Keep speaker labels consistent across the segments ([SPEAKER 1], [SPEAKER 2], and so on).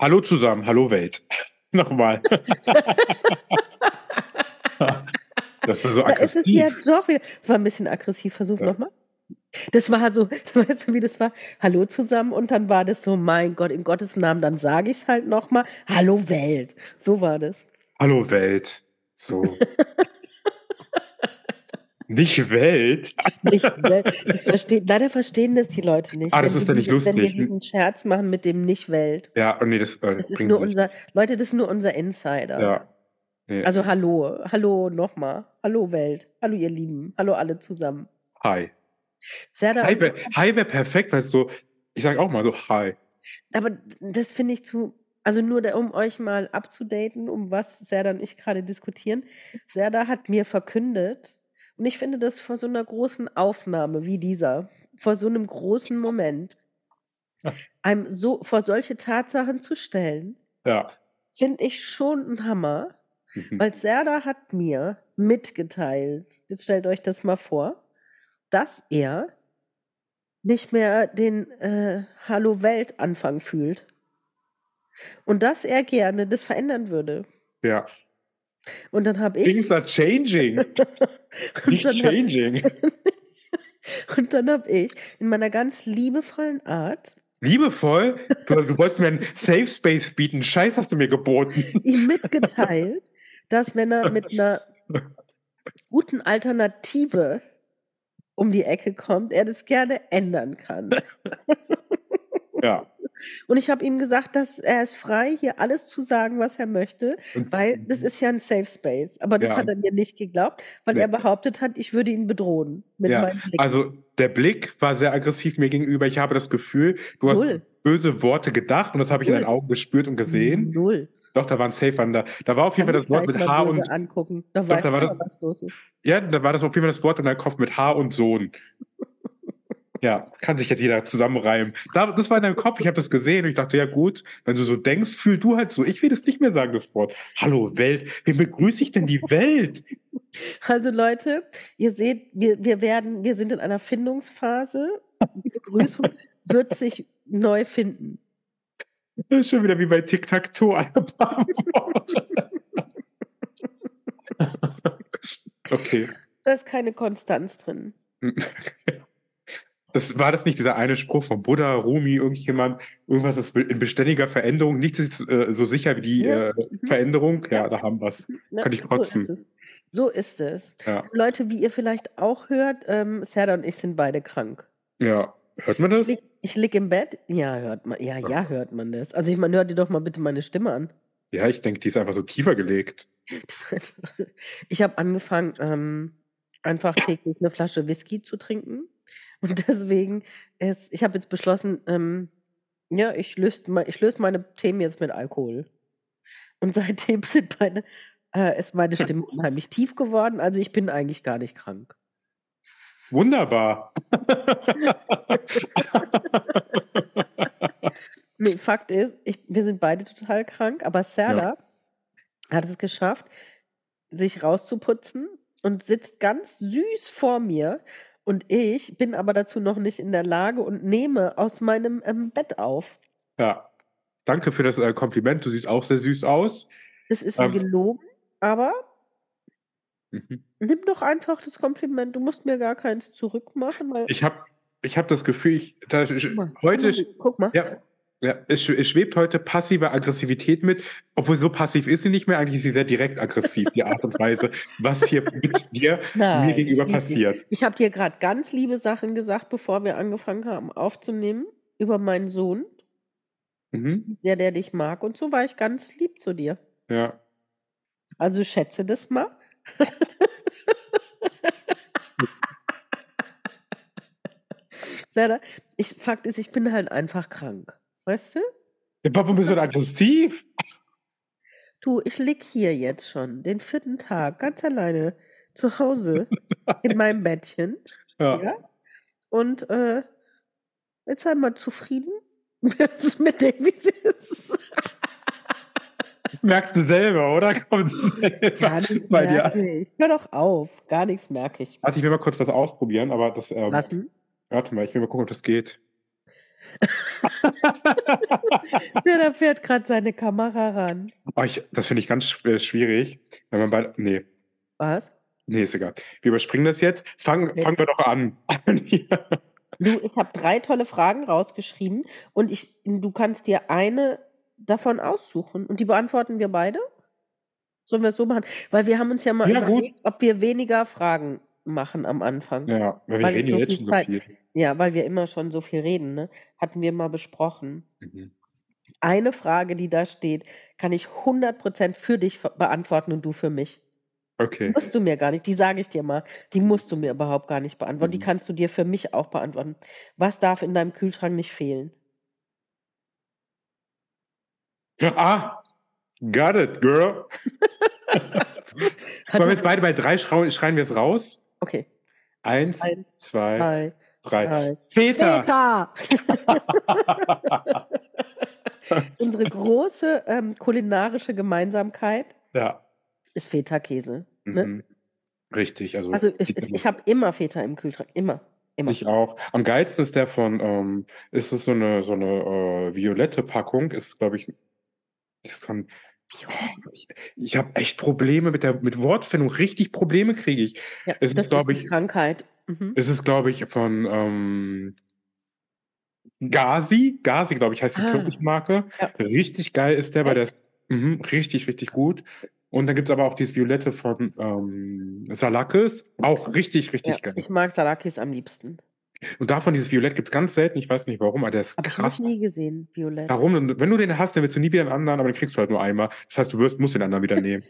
[SPEAKER 1] Hallo zusammen, hallo Welt. Nochmal. das war so
[SPEAKER 2] Da ist es ja
[SPEAKER 1] aggressiv.
[SPEAKER 2] doch wieder. Das war ein bisschen aggressiv. Versuch
[SPEAKER 1] Ja.
[SPEAKER 2] nochmal. Das war so, weißt du, wie das war? Hallo zusammen und dann war das so, mein Gott, in Gottes Namen, dann sage ich es halt nochmal. Hallo Welt. So war das.
[SPEAKER 1] Hallo Welt. So. Nicht Welt.
[SPEAKER 2] Nicht Welt. Das versteht, leider verstehen das die Leute nicht.
[SPEAKER 1] Ah, das
[SPEAKER 2] wenn
[SPEAKER 1] ist ja nicht
[SPEAKER 2] diese- Wenn wir
[SPEAKER 1] lustig.
[SPEAKER 2] diesen Scherz machen mit dem Nicht-Welt.
[SPEAKER 1] Ja, oh nee, das, äh,
[SPEAKER 2] Das ist nur
[SPEAKER 1] nicht.
[SPEAKER 2] unser, Leute, das ist nur unser Insider.
[SPEAKER 1] Ja. Nee.
[SPEAKER 2] Also hallo, hallo nochmal. Hallo Welt. Hallo ihr Lieben. Hallo alle zusammen.
[SPEAKER 1] hi.
[SPEAKER 2] Serda,
[SPEAKER 1] Hi wäre wär perfekt, weil es so, ich sage auch mal so Hi.
[SPEAKER 2] Aber das finde ich zu, also nur da, um euch mal abzudaten, um was Serda und ich gerade diskutieren. Serda hat mir verkündet, und ich finde das vor so einer großen Aufnahme wie dieser, vor so einem großen Moment, einem so vor solche Tatsachen zu stellen,
[SPEAKER 1] Ja.
[SPEAKER 2] finde ich schon ein Hammer,
[SPEAKER 1] Mhm.
[SPEAKER 2] weil Serda hat mir mitgeteilt, jetzt stellt euch das mal vor, dass er nicht mehr den äh, Hallo Welt Anfang fühlt. Und dass er gerne das verändern würde.
[SPEAKER 1] Ja.
[SPEAKER 2] Und dann habe ich.
[SPEAKER 1] Things are changing. Nicht changing.
[SPEAKER 2] und dann habe ich in meiner ganz liebevollen Art
[SPEAKER 1] Liebevoll, du, du wolltest mir einen Safe Space bieten. Scheiß hast du mir geboten.
[SPEAKER 2] ihm mitgeteilt, dass wenn er mit einer guten Alternative um die Ecke kommt, er das gerne ändern kann.
[SPEAKER 1] Ja.
[SPEAKER 2] Und ich habe ihm gesagt, dass er ist frei, hier alles zu sagen, was er möchte,
[SPEAKER 1] Und-
[SPEAKER 2] weil das ist ja ein Safe Space. Aber das
[SPEAKER 1] Ja.
[SPEAKER 2] hat er mir nicht geglaubt, weil
[SPEAKER 1] Nee.
[SPEAKER 2] er behauptet hat, ich würde ihn bedrohen mit
[SPEAKER 1] Ja,
[SPEAKER 2] meinem Blick.
[SPEAKER 1] Also der Blick war sehr aggressiv mir gegenüber. Ich habe das Gefühl, du hast
[SPEAKER 2] Null.
[SPEAKER 1] böse Worte gedacht und das habe ich in
[SPEAKER 2] Null.
[SPEAKER 1] deinen Augen gespürt und gesehen.
[SPEAKER 2] Null.
[SPEAKER 1] Doch, da war ein Safe an da. Da war auf jeden Fall das Wort mit H und
[SPEAKER 2] angucken. Da
[SPEAKER 1] Doch, da war das-
[SPEAKER 2] was los ist.
[SPEAKER 1] ja, da war das auf jeden Fall das Wort in deinem Kopf mit H und Sohn. Ja, kann sich jetzt jeder zusammenreimen. Da, das war in deinem Kopf, ich habe das gesehen und ich dachte, ja gut, wenn du so denkst, fühl du halt so. Ich will das nicht mehr sagen, das Wort. Hallo Welt, wie begrüße ich denn die Welt?
[SPEAKER 2] Also Leute, ihr seht, wir, wir werden, wir sind in einer Findungsphase. Die Begrüßung wird sich neu finden.
[SPEAKER 1] Das ist schon wieder wie bei Tic-Tac-Toe alle paar Wochen. Okay.
[SPEAKER 2] Da ist keine Konstanz drin.
[SPEAKER 1] Das war das nicht dieser eine Spruch von Buddha, Rumi, irgendjemand, irgendwas ist in beständiger Veränderung, nichts ist äh, so sicher wie die
[SPEAKER 2] Ja.
[SPEAKER 1] äh, Veränderung. Ja, da haben wir es. Kann ich kotzen.
[SPEAKER 2] So ist es. So ist es.
[SPEAKER 1] Ja.
[SPEAKER 2] Leute, wie ihr vielleicht auch hört, ähm, Serda und ich sind beide krank.
[SPEAKER 1] ja, hört man das?
[SPEAKER 2] Ich lieg, ich lieg im Bett. Ja, hört man. Ja, ja, hört man das. Also ich meine, hört ihr doch mal bitte meine Stimme an.
[SPEAKER 1] Ja, ich denke, die ist einfach so tiefer gelegt.
[SPEAKER 2] Ich habe angefangen, ähm, einfach täglich eine Flasche Whisky zu trinken. Und deswegen ist, ich habe jetzt beschlossen, ähm, ja, ich löse ich löse meine Themen jetzt mit Alkohol. Und seitdem sind meine, äh, ist meine Stimme unheimlich tief geworden. Also ich bin eigentlich gar nicht krank.
[SPEAKER 1] Wunderbar.
[SPEAKER 2] Nee, Fakt ist, ich, wir sind beide total krank, aber Serda hat es geschafft, sich rauszuputzen und sitzt ganz süß vor mir. Und ich bin aber dazu noch nicht in der Lage und nehme aus meinem ähm, Bett auf.
[SPEAKER 1] ja. Danke für das äh, Kompliment. Du siehst auch sehr süß aus.
[SPEAKER 2] Das ist
[SPEAKER 1] Ähm.
[SPEAKER 2] gelogen, aber
[SPEAKER 1] Mhm.
[SPEAKER 2] nimm doch einfach das Kompliment. Du musst mir gar keins zurückmachen.
[SPEAKER 1] Ich habe ich hab das Gefühl, ich, da,
[SPEAKER 2] guck mal,
[SPEAKER 1] heute,
[SPEAKER 2] guck mal.
[SPEAKER 1] Ja, ja, es schwebt heute passive Aggressivität mit, obwohl so passiv ist sie nicht mehr. Eigentlich ist sie sehr direkt aggressiv, die Art und Weise, was hier mit dir
[SPEAKER 2] Nein,
[SPEAKER 1] mir gegenüber
[SPEAKER 2] ich,
[SPEAKER 1] passiert.
[SPEAKER 2] Ich habe dir gerade ganz liebe Sachen gesagt, bevor wir angefangen haben aufzunehmen, über meinen Sohn,
[SPEAKER 1] mhm.
[SPEAKER 2] wie der dich mag. Und so war ich ganz lieb zu dir.
[SPEAKER 1] Ja.
[SPEAKER 2] Also schätze das mal. ich, Fakt ist, ich bin halt einfach krank. Weißt du?
[SPEAKER 1] Warum bist du denn aggressiv?
[SPEAKER 2] Du, ich lieg hier jetzt schon den vierten Tag ganz alleine zu Hause in meinem Bettchen.
[SPEAKER 1] Ja.
[SPEAKER 2] Ja. Und äh, jetzt mal zufrieden mit dem, wie es ist.
[SPEAKER 1] Merkst du selber, oder? Kommt selber
[SPEAKER 2] Gar nichts
[SPEAKER 1] bei dir
[SPEAKER 2] merke ich. Hör doch auf. Gar nichts merke ich.
[SPEAKER 1] Warte, ich will mal kurz was ausprobieren, aber das. Ähm,
[SPEAKER 2] Was denn?
[SPEAKER 1] warte mal, ich will mal gucken, ob das geht.
[SPEAKER 2] Ja, da fährt gerade seine Kamera ran.
[SPEAKER 1] Oh, ich, das finde ich ganz äh, schwierig, wenn man bei. Nee,
[SPEAKER 2] Was?
[SPEAKER 1] nee, ist egal. Wir überspringen das jetzt. Fang,
[SPEAKER 2] Nee.
[SPEAKER 1] Fangen wir doch an.
[SPEAKER 2] Du, ich habe drei tolle Fragen rausgeschrieben und ich, du kannst dir eine davon aussuchen und die beantworten wir beide? Sollen wir es so machen? Weil wir haben uns ja mal
[SPEAKER 1] Ja, gut.
[SPEAKER 2] überlegt, ob wir weniger Fragen machen am Anfang. Ja.
[SPEAKER 1] weil wir
[SPEAKER 2] Weil
[SPEAKER 1] reden
[SPEAKER 2] so
[SPEAKER 1] ja jetzt
[SPEAKER 2] viel
[SPEAKER 1] schon so
[SPEAKER 2] Zeit-
[SPEAKER 1] viel.
[SPEAKER 2] weil wir immer schon so viel reden, ne? Hatten wir mal besprochen.
[SPEAKER 1] Mhm.
[SPEAKER 2] Eine Frage, die da steht, kann ich 100% für dich beantworten und du für mich.
[SPEAKER 1] Okay.
[SPEAKER 2] Musst du mir gar nicht, die sage ich dir mal, die musst du mir überhaupt gar nicht beantworten. Die
[SPEAKER 1] Mhm.
[SPEAKER 2] kannst du dir für mich auch beantworten. Was darf in deinem Kühlschrank nicht fehlen?
[SPEAKER 1] Ah, got it, girl. Wollen wir jetzt beide bei drei schreien wir es raus?
[SPEAKER 2] Okay.
[SPEAKER 1] Eins,
[SPEAKER 2] Eins,
[SPEAKER 1] zwei,
[SPEAKER 2] zwei,
[SPEAKER 1] drei. Väter!
[SPEAKER 2] Väter! Unsere große ähm, kulinarische Gemeinsamkeit
[SPEAKER 1] ja.
[SPEAKER 2] ist Feta-Käse. Ne?
[SPEAKER 1] Mhm. Richtig, also,
[SPEAKER 2] Also ich, ich, ich habe immer Feta im Kühlschrank. Immer. Immer.
[SPEAKER 1] ich auch. Am geilsten ist der von, ähm, ist es so eine, so eine äh, violette Packung, ist, glaube ich, ist von, ich, ich habe echt Probleme mit der mit Wortfindung, richtig Probleme kriege ich.
[SPEAKER 2] ja,
[SPEAKER 1] es ist,
[SPEAKER 2] das
[SPEAKER 1] glaub
[SPEAKER 2] eine
[SPEAKER 1] ich-
[SPEAKER 2] Krankheit. Mhm.
[SPEAKER 1] Es ist, glaube ich, von ähm, Gazi, Gazi, glaube ich, heißt die
[SPEAKER 2] Ah.
[SPEAKER 1] türkische Marke.
[SPEAKER 2] Ja.
[SPEAKER 1] Richtig geil ist der, weil der ist mhm, richtig, richtig gut. Und dann gibt es aber auch dieses Violette von ähm, Salakis, auch richtig, richtig
[SPEAKER 2] Ja,
[SPEAKER 1] geil.
[SPEAKER 2] ich mag Salakis am liebsten.
[SPEAKER 1] Und davon dieses Violett gibt es ganz selten, ich weiß nicht warum, aber der ist
[SPEAKER 2] Habe ich noch
[SPEAKER 1] krass.
[SPEAKER 2] nie gesehen, Violett.
[SPEAKER 1] Warum? Wenn du den hast, dann willst du nie wieder einen anderen, aber den kriegst du halt nur einmal. Das heißt, du wirst, musst den anderen wieder nehmen.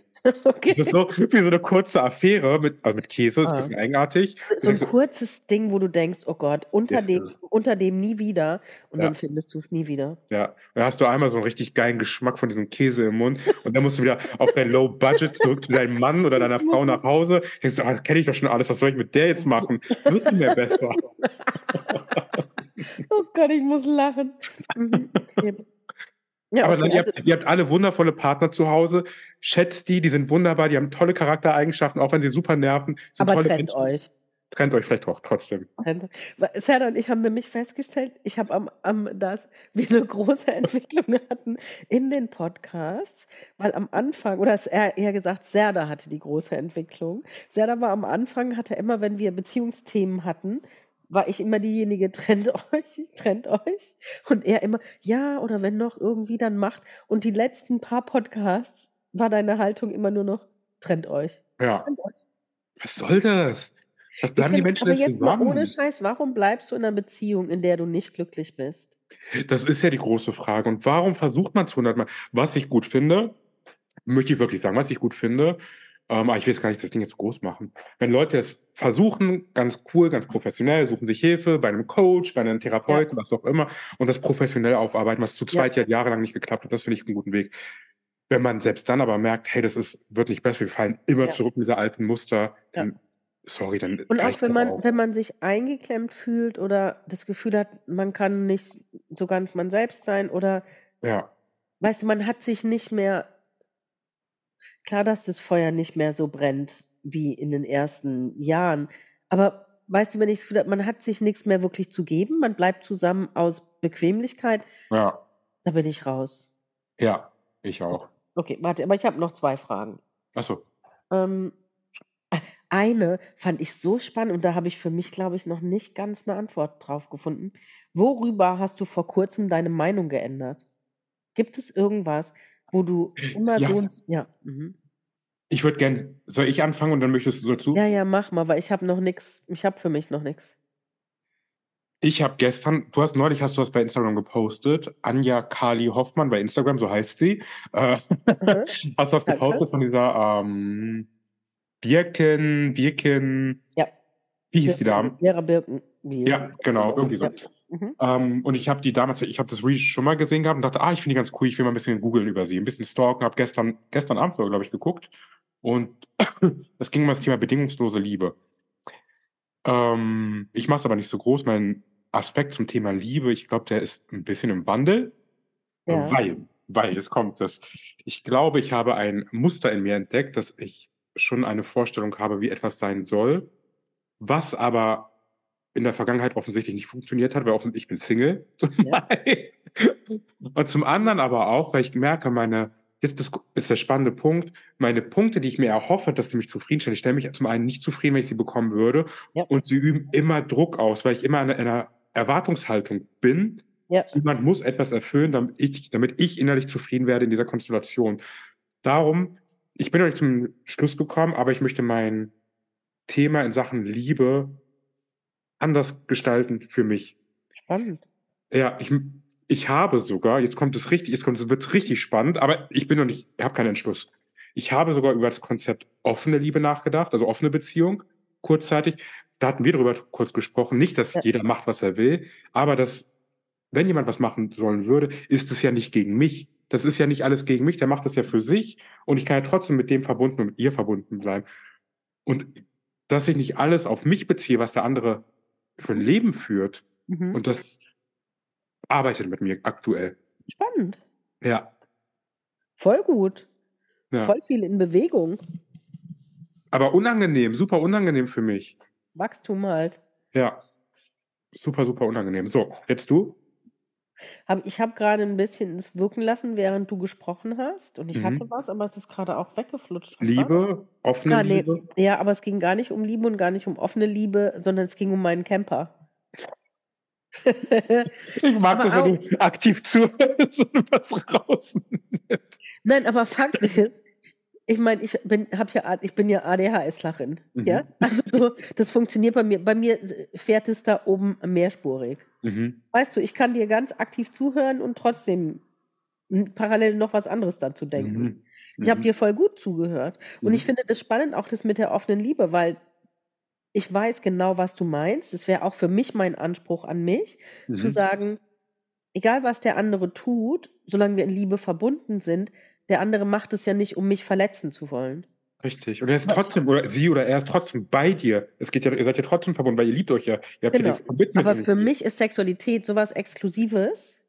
[SPEAKER 2] okay.
[SPEAKER 1] Das ist so wie so eine kurze Affäre mit, also mit Käse, ist
[SPEAKER 2] Ah.
[SPEAKER 1] ein bisschen eigenartig.
[SPEAKER 2] So ein kurzes Ding, wo du denkst, oh Gott, unter dem, unter dem nie wieder und
[SPEAKER 1] Ja.
[SPEAKER 2] dann findest du es nie wieder.
[SPEAKER 1] Ja, da hast du einmal so einen richtig geilen Geschmack von diesem Käse im Mund und dann musst du wieder auf dein Low Budget zurück zu deinem Mann oder deiner Frau nach Hause. Denkst du, ah, das kenne ich doch schon alles, was soll ich mit der jetzt machen? Wird nicht mehr besser.
[SPEAKER 2] Oh Gott, ich muss lachen. Mhm. Ja,
[SPEAKER 1] Aber
[SPEAKER 2] okay,
[SPEAKER 1] dann, ihr,
[SPEAKER 2] also,
[SPEAKER 1] habt, ihr habt alle wundervolle Partner zu Hause. Schätzt die, die sind wunderbar, die haben tolle Charaktereigenschaften, auch wenn sie super nerven.
[SPEAKER 2] Aber trennt
[SPEAKER 1] Menschen.
[SPEAKER 2] euch.
[SPEAKER 1] Trennt euch vielleicht auch trotzdem.
[SPEAKER 2] Serda und ich haben nämlich festgestellt, ich habe am, am, dass wir eine große Entwicklung hatten in den Podcasts, weil am Anfang, oder eher gesagt, Serda hatte die große Entwicklung. Serda war am Anfang, hatte immer, wenn wir Beziehungsthemen hatten, war ich immer diejenige, trennt euch, trennt euch. Und er immer, ja, oder wenn noch irgendwie, dann macht. Und die letzten paar Podcasts war deine Haltung immer nur noch, trennt euch.
[SPEAKER 1] Ja.
[SPEAKER 2] Trennt euch.
[SPEAKER 1] Was soll das? Was bleiben die
[SPEAKER 2] find,
[SPEAKER 1] Menschen
[SPEAKER 2] aber
[SPEAKER 1] denn zusammen?
[SPEAKER 2] ohne Scheiß, warum bleibst du in einer Beziehung, in der du nicht glücklich bist?
[SPEAKER 1] Das ist ja die große Frage. Und warum versucht man es hundertmal? Was ich gut finde, möchte ich wirklich sagen, was ich gut finde, ähm, aber ich will jetzt gar nicht das Ding jetzt groß machen. Wenn Leute es versuchen, ganz cool, ganz professionell, suchen sich Hilfe bei einem Coach, bei einem Therapeuten, was auch immer, und das professionell aufarbeiten, was zu
[SPEAKER 2] Ja.
[SPEAKER 1] zweit ja jahrelang nicht geklappt hat, das finde ich einen guten Weg. Wenn man selbst dann aber merkt, hey, das ist, wird nicht besser, wir fallen immer
[SPEAKER 2] Ja.
[SPEAKER 1] zurück in diese alten Muster,
[SPEAKER 2] Ja.
[SPEAKER 1] dann, sorry, dann
[SPEAKER 2] Und auch wenn man,
[SPEAKER 1] auch.
[SPEAKER 2] wenn man sich eingeklemmt fühlt oder das Gefühl hat, man kann nicht so ganz man selbst sein oder,
[SPEAKER 1] Ja,
[SPEAKER 2] weißt du, man hat sich nicht mehr, klar, dass das Feuer nicht mehr so brennt wie in den ersten Jahren, aber weißt du, wenn ich Gefühl habe, man hat sich nichts mehr wirklich zu geben, man bleibt zusammen aus Bequemlichkeit,
[SPEAKER 1] ja,
[SPEAKER 2] da bin ich raus.
[SPEAKER 1] ja, ich auch.
[SPEAKER 2] Okay, warte, aber ich habe noch zwei Fragen.
[SPEAKER 1] Achso.
[SPEAKER 2] Ähm, eine fand ich so spannend und da habe ich für mich, glaube ich, noch nicht ganz eine Antwort drauf gefunden. Worüber hast du vor kurzem deine Meinung geändert? Gibt es irgendwas, wo du immer
[SPEAKER 1] Ja.
[SPEAKER 2] so und ja, mhm.
[SPEAKER 1] Ich würde gern, soll ich anfangen und dann möchtest du dazu?
[SPEAKER 2] ja, ja, mach mal, weil ich habe noch nichts, ich habe für mich noch nichts.
[SPEAKER 1] Ich habe gestern, du hast neulich hast du was bei Instagram gepostet, Anja Kali Hoffmann bei Instagram, so heißt sie. Äh,
[SPEAKER 2] Mhm.
[SPEAKER 1] hast du was gepostet von dieser ähm, Birken, Birken,
[SPEAKER 2] Ja.
[SPEAKER 1] Wie hieß die Dame?
[SPEAKER 2] Vera Birkenbiel.
[SPEAKER 1] Ja, genau, irgendwie so.
[SPEAKER 2] Ja. Mhm.
[SPEAKER 1] Ähm, und ich habe die damals, ich habe das Reach schon mal gesehen gehabt und dachte, ah, ich finde die ganz cool, ich will mal ein bisschen googeln über sie, ein bisschen stalken, habe gestern, gestern Abend, glaube ich, geguckt und es ging um das Thema bedingungslose Liebe. Ähm, ich mache es aber nicht so groß, mein Aspekt zum Thema Liebe, ich glaube, der ist ein bisschen im Wandel,
[SPEAKER 2] Ja.
[SPEAKER 1] weil, weil, es kommt das. Ich glaube, ich habe ein Muster in mir entdeckt, dass ich schon eine Vorstellung habe, wie etwas sein soll, was aber in der Vergangenheit offensichtlich nicht funktioniert hat, weil offen- ich bin Single. Zum
[SPEAKER 2] Ja.
[SPEAKER 1] Und zum anderen aber auch, weil ich merke, meine, jetzt das ist der spannende Punkt, meine Punkte, die ich mir erhoffe, dass sie mich zufriedenstellen, ich stelle mich zum einen nicht zufrieden, wenn ich sie bekommen würde,
[SPEAKER 2] Ja.
[SPEAKER 1] und sie üben immer Druck aus, weil ich immer in einer Erwartungshaltung bin,
[SPEAKER 2] Ja.
[SPEAKER 1] jemand muss etwas erfüllen, damit ich, damit ich innerlich zufrieden werde in dieser Konstellation. Darum, ich bin noch nicht zum Schluss gekommen, aber ich möchte mein Thema in Sachen Liebe anders gestalten für mich.
[SPEAKER 2] Spannend.
[SPEAKER 1] Ja, ich, ich habe sogar, jetzt kommt es richtig, jetzt kommt es wird richtig spannend, aber ich bin noch nicht, ich habe keinen Entschluss. Ich habe sogar über das Konzept offene Liebe nachgedacht, also offene Beziehung, kurzzeitig. Da hatten wir darüber kurz gesprochen. Nicht, dass
[SPEAKER 2] Ja.
[SPEAKER 1] jeder macht, was er will, aber dass, wenn jemand was machen sollen würde, ist es ja nicht gegen mich. Das ist ja nicht alles gegen mich, der macht das ja für sich und ich kann ja trotzdem mit dem verbunden und mit ihr verbunden bleiben. Und dass ich nicht alles auf mich beziehe, was der andere für ein Leben führt,
[SPEAKER 2] Mhm.
[SPEAKER 1] und das arbeitet mit mir aktuell.
[SPEAKER 2] Spannend.
[SPEAKER 1] Ja.
[SPEAKER 2] Voll gut.
[SPEAKER 1] ja.
[SPEAKER 2] Voll viel in Bewegung.
[SPEAKER 1] Aber unangenehm, super unangenehm für mich.
[SPEAKER 2] Wachstum halt.
[SPEAKER 1] Ja. Super, super unangenehm. So, jetzt du?
[SPEAKER 2] Hab, ich habe gerade ein bisschen es wirken lassen, während du gesprochen hast. Und ich
[SPEAKER 1] Mhm.
[SPEAKER 2] hatte was, aber es ist gerade auch weggeflutscht. Was?
[SPEAKER 1] Liebe, offene
[SPEAKER 2] Ah, nee.
[SPEAKER 1] Liebe.
[SPEAKER 2] Ja, aber es ging gar nicht um Liebe und gar nicht um offene Liebe, sondern es ging um meinen Camper.
[SPEAKER 1] Ich mag
[SPEAKER 2] Aber
[SPEAKER 1] das, wenn du aktiv zuhörst und was rausnimmst.
[SPEAKER 2] Nein, aber Fakt ist, ich meine, ich bin, hab ja, ich bin ja ADHSlerin.
[SPEAKER 1] Mhm.
[SPEAKER 2] Ja? Also so, das funktioniert bei mir. Bei mir fährt es da oben mehrspurig.
[SPEAKER 1] Mhm.
[SPEAKER 2] Weißt du, ich kann dir ganz aktiv zuhören und trotzdem parallel noch was anderes dazu denken.
[SPEAKER 1] Mhm.
[SPEAKER 2] Ich habe
[SPEAKER 1] Mhm.
[SPEAKER 2] dir voll gut zugehört. Und
[SPEAKER 1] Mhm.
[SPEAKER 2] ich finde das spannend, auch das mit der offenen Liebe, weil ich weiß genau, was du meinst. Das wäre auch für mich mein Anspruch an mich, zu
[SPEAKER 1] Mhm.
[SPEAKER 2] sagen, egal was der andere tut, solange wir in Liebe verbunden sind, der andere macht es ja nicht, um mich verletzen zu wollen.
[SPEAKER 1] Richtig. Und er ist trotzdem, oder sie oder er ist trotzdem bei dir. Es geht ja, ihr seid ja trotzdem verbunden, weil ihr liebt euch ja. Ihr habt ja
[SPEAKER 2] Genau.
[SPEAKER 1] dieses Commitment.
[SPEAKER 2] Aber für mich ist Sexualität sowas Exklusives,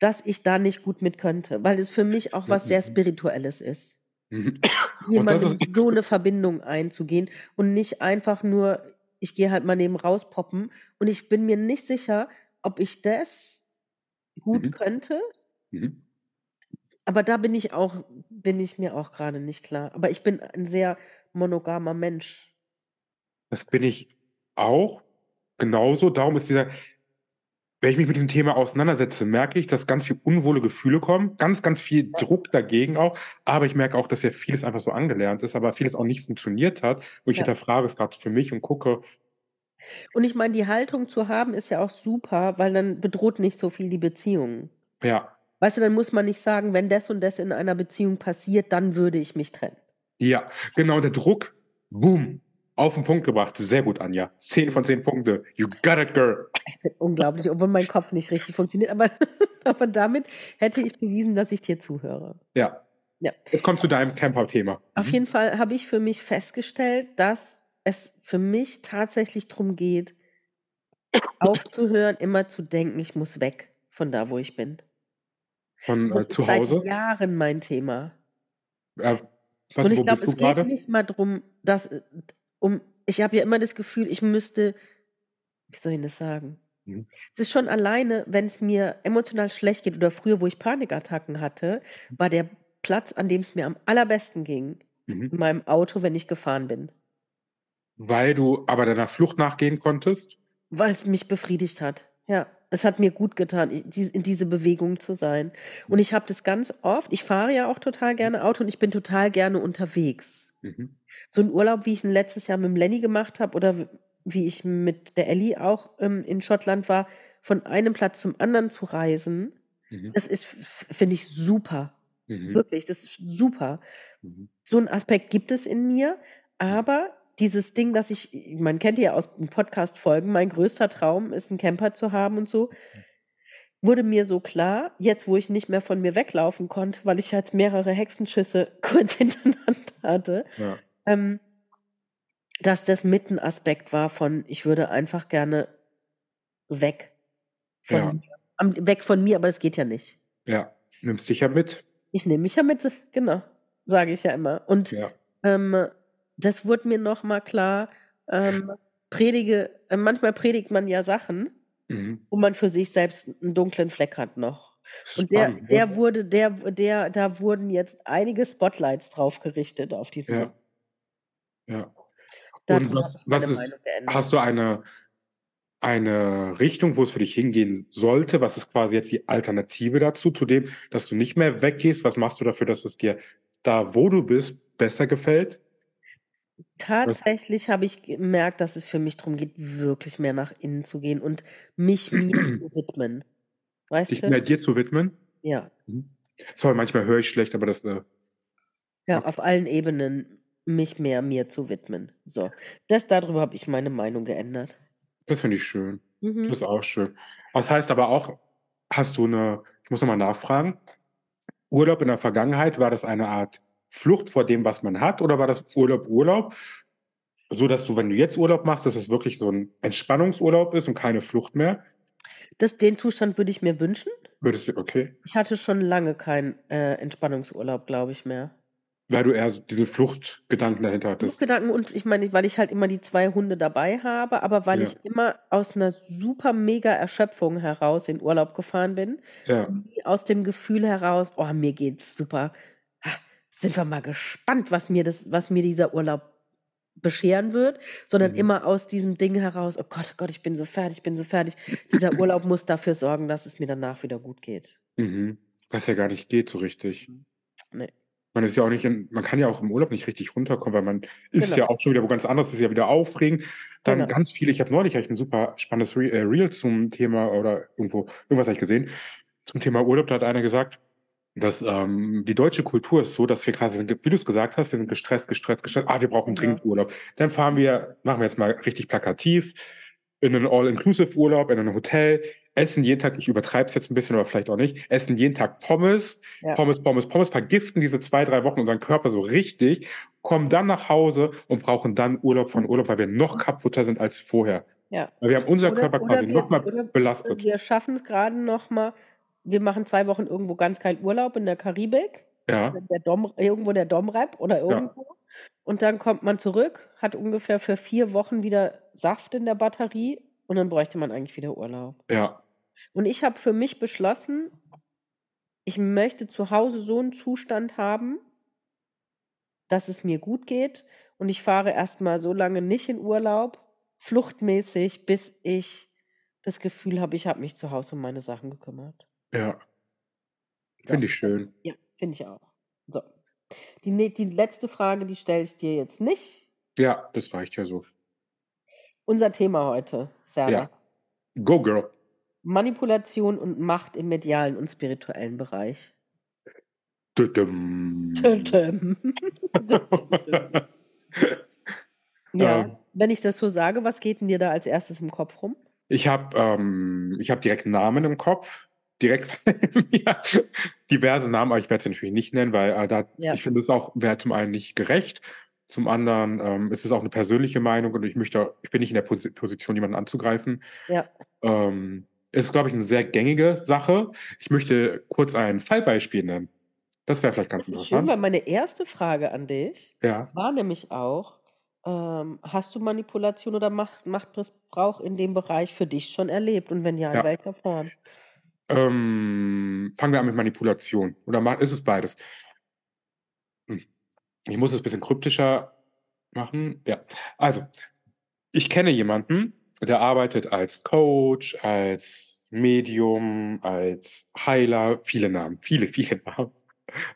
[SPEAKER 2] dass ich da nicht gut mit könnte, weil es für mich auch was sehr. Spirituelles ist.
[SPEAKER 1] Mhm.
[SPEAKER 2] Jemandem so eine Verbindung einzugehen und nicht einfach nur, ich gehe halt mal neben raus poppen und ich bin mir nicht sicher, ob ich das gut
[SPEAKER 1] Mhm.
[SPEAKER 2] könnte,
[SPEAKER 1] Mhm.
[SPEAKER 2] Aber da bin ich auch, bin ich mir auch gerade nicht klar. Aber ich bin ein sehr monogamer Mensch.
[SPEAKER 1] Das bin ich auch genauso. Darum ist dieser, wenn ich mich mit diesem Thema auseinandersetze, merke ich, dass ganz viele unwohle Gefühle kommen, ganz, ganz viel Druck dagegen auch. Aber ich merke auch, dass ja vieles einfach so angelernt ist, aber vieles auch nicht funktioniert hat. Und ich
[SPEAKER 2] Ja.
[SPEAKER 1] hinterfrage es gerade für mich und gucke,
[SPEAKER 2] Und ich meine, die Haltung zu haben ist ja auch super, weil dann bedroht nicht so viel die Beziehung.
[SPEAKER 1] ja,
[SPEAKER 2] Weißt du, dann muss man nicht sagen, wenn das und das in einer Beziehung passiert, dann würde ich mich trennen.
[SPEAKER 1] ja, genau, der Druck, boom, auf den Punkt gebracht. Sehr gut, Anja. Zehn von zehn Punkte. You got it, girl.
[SPEAKER 2] Unglaublich, obwohl mein Kopf nicht richtig funktioniert. Aber, aber damit hätte ich bewiesen, dass ich dir zuhöre.
[SPEAKER 1] Ja.
[SPEAKER 2] Ja.
[SPEAKER 1] Jetzt kommt zu deinem Camper-Thema.
[SPEAKER 2] Auf
[SPEAKER 1] Mhm.
[SPEAKER 2] jeden Fall habe ich für mich festgestellt, dass es für mich tatsächlich darum geht, aufzuhören, immer zu denken, ich muss weg von da, wo ich bin.
[SPEAKER 1] Von
[SPEAKER 2] Das
[SPEAKER 1] äh,
[SPEAKER 2] ist
[SPEAKER 1] zu
[SPEAKER 2] seit
[SPEAKER 1] Hause.
[SPEAKER 2] Jahren mein Thema.
[SPEAKER 1] Äh, was,
[SPEAKER 2] Und ich glaube, es geht
[SPEAKER 1] gerade?
[SPEAKER 2] nicht mal darum, dass äh, um ich habe ja immer das Gefühl, ich müsste wie soll ich das sagen?
[SPEAKER 1] Mhm.
[SPEAKER 2] Es ist schon alleine, wenn es mir emotional schlecht geht oder früher, wo ich Panikattacken hatte, war der Platz, an dem es mir am allerbesten ging,
[SPEAKER 1] Mhm.
[SPEAKER 2] in meinem Auto, wenn ich gefahren bin,
[SPEAKER 1] Weil du aber deiner Flucht nachgehen konntest?
[SPEAKER 2] weil es mich befriedigt hat. Ja, es hat mir gut getan, in diese Bewegung zu sein. Und ich habe das ganz oft. Ich fahre ja auch total gerne Auto und ich bin total gerne unterwegs.
[SPEAKER 1] Mhm.
[SPEAKER 2] so ein Urlaub, wie ich ihn letztes Jahr mit dem Lenny gemacht habe oder wie ich mit der Ellie auch ähm, in Schottland war, von einem Platz zum anderen zu reisen,
[SPEAKER 1] Mhm.
[SPEAKER 2] das ist, finde ich, super.
[SPEAKER 1] Mhm.
[SPEAKER 2] Wirklich, das ist super.
[SPEAKER 1] Mhm.
[SPEAKER 2] So einen Aspekt gibt es in mir, aber dieses Ding, dass ich, man kennt ja aus Podcast-Folgen, mein größter Traum ist, einen Camper zu haben und so, wurde mir so klar, jetzt wo ich nicht mehr von mir weglaufen konnte, weil ich halt mehrere Hexenschüsse kurz hintereinander hatte,
[SPEAKER 1] Ja.
[SPEAKER 2] ähm, dass das mit ein Aspekt war von, ich würde einfach gerne weg von
[SPEAKER 1] Ja.
[SPEAKER 2] mir. Weg von mir, aber das geht ja nicht.
[SPEAKER 1] Ja. Nimmst dich ja mit.
[SPEAKER 2] Ich nehme mich ja mit, genau, sage ich ja immer. Und
[SPEAKER 1] Ja.
[SPEAKER 2] ähm, das wurde mir nochmal klar, ähm, predige, äh, manchmal predigt man ja Sachen,
[SPEAKER 1] Mhm.
[SPEAKER 2] wo man für sich selbst einen dunklen Fleck hat noch. Und der,
[SPEAKER 1] spannend,
[SPEAKER 2] der wurde, der, der, da wurden jetzt einige Spotlights drauf gerichtet auf diesen
[SPEAKER 1] Ja. Ja. Und was, was ist, hast du eine, eine Richtung, wo es für dich hingehen sollte? Was ist quasi jetzt die Alternative dazu, zu dem, dass du nicht mehr weggehst? Was machst du dafür, dass es dir da, wo du bist, besser gefällt?
[SPEAKER 2] Tatsächlich habe ich gemerkt, dass es für mich darum geht, wirklich mehr nach innen zu gehen und mich mir zu widmen. Weißt
[SPEAKER 1] Dich
[SPEAKER 2] du?
[SPEAKER 1] mehr dir zu widmen?
[SPEAKER 2] Ja,
[SPEAKER 1] Mhm. Sorry, manchmal höre ich schlecht, aber das, äh,
[SPEAKER 2] ja, auf allen Ebenen mich mehr mir zu widmen. So, das darüber habe ich meine Meinung geändert.
[SPEAKER 1] das finde ich schön.
[SPEAKER 2] Mhm.
[SPEAKER 1] Das ist auch schön. Das heißt aber auch, hast du eine, ich muss nochmal nachfragen, Urlaub in der Vergangenheit, war das eine Art Flucht vor dem, was man hat, oder war das Urlaub Urlaub, so dass du, wenn du jetzt Urlaub machst, dass es wirklich so ein Entspannungsurlaub ist und keine Flucht mehr?
[SPEAKER 2] Das, den Zustand würde ich mir wünschen.
[SPEAKER 1] Würdest du, okay,
[SPEAKER 2] Ich hatte schon lange keinen äh, Entspannungsurlaub, glaube ich, mehr.
[SPEAKER 1] weil du eher so diese Fluchtgedanken dahinter hattest.
[SPEAKER 2] Gedanken und ich meine, weil ich halt immer die zwei Hunde dabei habe, aber weil
[SPEAKER 1] Ja.
[SPEAKER 2] ich immer aus einer super mega Erschöpfung heraus in Urlaub gefahren bin,
[SPEAKER 1] Ja,
[SPEAKER 2] aus dem Gefühl heraus, oh, mir geht's super. Sind wir mal gespannt, was mir das, was mir dieser Urlaub bescheren wird, sondern
[SPEAKER 1] Mhm.
[SPEAKER 2] immer aus diesem Ding heraus, oh Gott, oh Gott, ich bin so fertig, ich bin so fertig. Dieser Urlaub muss dafür sorgen, dass es mir danach wieder gut geht.
[SPEAKER 1] mhm. was ja gar nicht geht so richtig.
[SPEAKER 2] Nee.
[SPEAKER 1] Man ist ja auch nicht in, man kann ja auch im Urlaub nicht richtig runterkommen, weil man ist
[SPEAKER 2] Genau.
[SPEAKER 1] ja auch schon wieder wo ganz anderes, ist ja wieder aufregend. Dann
[SPEAKER 2] Genau.
[SPEAKER 1] ganz viele, ich habe neulich hab ich ein super spannendes äh, Reel zum Thema oder irgendwo, irgendwas habe ich gesehen, zum Thema Urlaub, da hat einer gesagt, dass ähm, die deutsche Kultur ist so, dass wir quasi, sind, wie du es gesagt hast, wir sind gestresst, gestresst, gestresst, ah, wir brauchen dringend Urlaub. Dann fahren wir, machen wir jetzt mal richtig plakativ, in einen All-Inclusive-Urlaub, in ein Hotel, essen jeden Tag, ich übertreibe es jetzt ein bisschen, aber vielleicht auch nicht, essen jeden Tag Pommes,
[SPEAKER 2] Ja.
[SPEAKER 1] Pommes, Pommes, Pommes, vergiften diese zwei, drei Wochen unseren Körper so richtig, kommen dann nach Hause und brauchen dann Urlaub von Urlaub, weil wir noch kaputter sind als vorher.
[SPEAKER 2] Ja.
[SPEAKER 1] Weil wir haben unser
[SPEAKER 2] Oder-
[SPEAKER 1] Körper quasi
[SPEAKER 2] wir-
[SPEAKER 1] noch mal
[SPEAKER 2] oder
[SPEAKER 1] belastet.
[SPEAKER 2] Wir schaffen es gerade noch mal. Wir machen zwei Wochen irgendwo ganz keinen Urlaub in der Karibik.
[SPEAKER 1] Ja,
[SPEAKER 2] Der Dom, irgendwo der Domrep oder irgendwo. Und dann kommt man zurück, hat ungefähr für vier Wochen wieder Saft in der Batterie und dann bräuchte man eigentlich wieder Urlaub.
[SPEAKER 1] ja,
[SPEAKER 2] Und ich habe für mich beschlossen, ich möchte zu Hause so einen Zustand haben, dass es mir gut geht. Und ich fahre erstmal so lange nicht in Urlaub, fluchtmäßig, bis ich das Gefühl habe, ich habe mich zu Hause um meine Sachen gekümmert.
[SPEAKER 1] Ja. Finde ich schön.
[SPEAKER 2] Ja, finde ich auch. So. Die, ne- die letzte Frage, die stelle ich dir jetzt nicht.
[SPEAKER 1] Ja, das reicht ja so.
[SPEAKER 2] Unser Thema heute, Serda.
[SPEAKER 1] Ja. Go, Girl.
[SPEAKER 2] Manipulation und Macht im medialen und spirituellen Bereich.
[SPEAKER 1] Tütüm.
[SPEAKER 2] Tötem. ja,
[SPEAKER 1] Ähm.
[SPEAKER 2] wenn ich das so sage, was geht denn dir da als erstes im Kopf rum?
[SPEAKER 1] Ich habe ähm, ich hab direkt Namen im Kopf. Direkt mir diverse Namen, aber ich werde sie natürlich nicht nennen, weil äh, da,
[SPEAKER 2] Ja.
[SPEAKER 1] ich finde es auch, wäre zum einen nicht gerecht. Zum anderen ähm, ist es auch eine persönliche Meinung und ich möchte, ich bin nicht in der Posi Position, jemanden anzugreifen.
[SPEAKER 2] Ja,
[SPEAKER 1] Ähm, es ist, glaube ich, eine sehr gängige Sache. Ich möchte kurz ein Fallbeispiel nennen. Das wäre vielleicht ganz
[SPEAKER 2] das ist schön,
[SPEAKER 1] interessant.
[SPEAKER 2] weil meine erste Frage an dich
[SPEAKER 1] Ja.
[SPEAKER 2] war nämlich auch, ähm, hast du Manipulation oder Macht, Machtmissbrauch in dem Bereich für dich schon erlebt? Und wenn ja, in
[SPEAKER 1] Ja.
[SPEAKER 2] welcher Form?
[SPEAKER 1] Ähm, fangen wir an mit Manipulation. Oder ist es beides? Hm. Ich muss es ein bisschen kryptischer machen. Ja. Also, ich kenne jemanden, der arbeitet als Coach, als Medium, als Heiler, viele Namen, viele, viele Namen,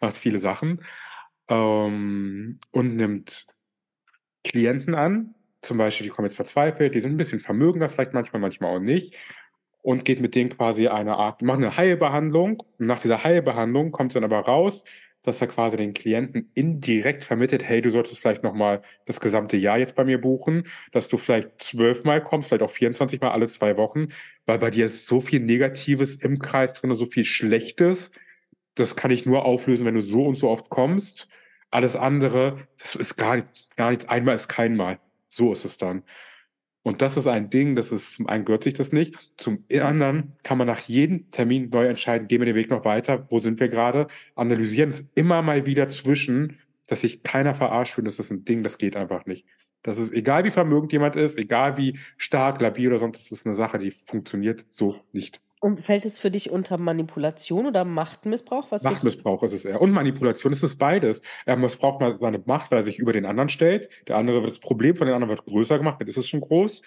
[SPEAKER 1] macht viele Sachen ähm, und nimmt Klienten an. Zum Beispiel, die kommen jetzt verzweifelt, die sind ein bisschen vermögender, vielleicht manchmal, manchmal auch nicht und geht mit denen quasi eine Art, macht eine Heilbehandlung. Und nach dieser Heilbehandlung kommt dann aber raus, dass er quasi den Klienten indirekt vermittelt: „Hey, du solltest vielleicht noch mal das gesamte Jahr jetzt bei mir buchen, dass du vielleicht zwölfmal kommst, vielleicht auch 24 Mal alle 2 Wochen, weil bei dir ist so viel Negatives im Kreis drin, so viel Schlechtes. Das kann ich nur auflösen, wenn du so und so oft kommst. Alles andere, das ist gar nicht gar nichts. Einmal ist kein Mal.“ So ist es dann. Und das ist ein Ding, das ist zum einen gehört sich das nicht, zum anderen kann man nach jedem Termin neu entscheiden: „Gehen wir den Weg noch weiter? Wo sind wir grade?“ Analysieren es immer mal wieder zwischen, dass sich keiner verarscht fühlt. Das ist 'n Ding, das geht einfach nicht. Das ist egal, wie vermögend jemand ist, egal wie stark, labil oder sonst, das ist 'ne Sache, die funktioniert so nicht.
[SPEAKER 2] Und fällt es für dich unter Manipulation oder Machtmissbrauch? Was
[SPEAKER 1] Machtmissbrauch ist es eher. Und Manipulation, es ist beides. Er missbraucht mal seine Macht, weil er sich über den anderen stellt. Der andere wird das Problem von den anderen wird größer gemacht, dann ist es schon groß.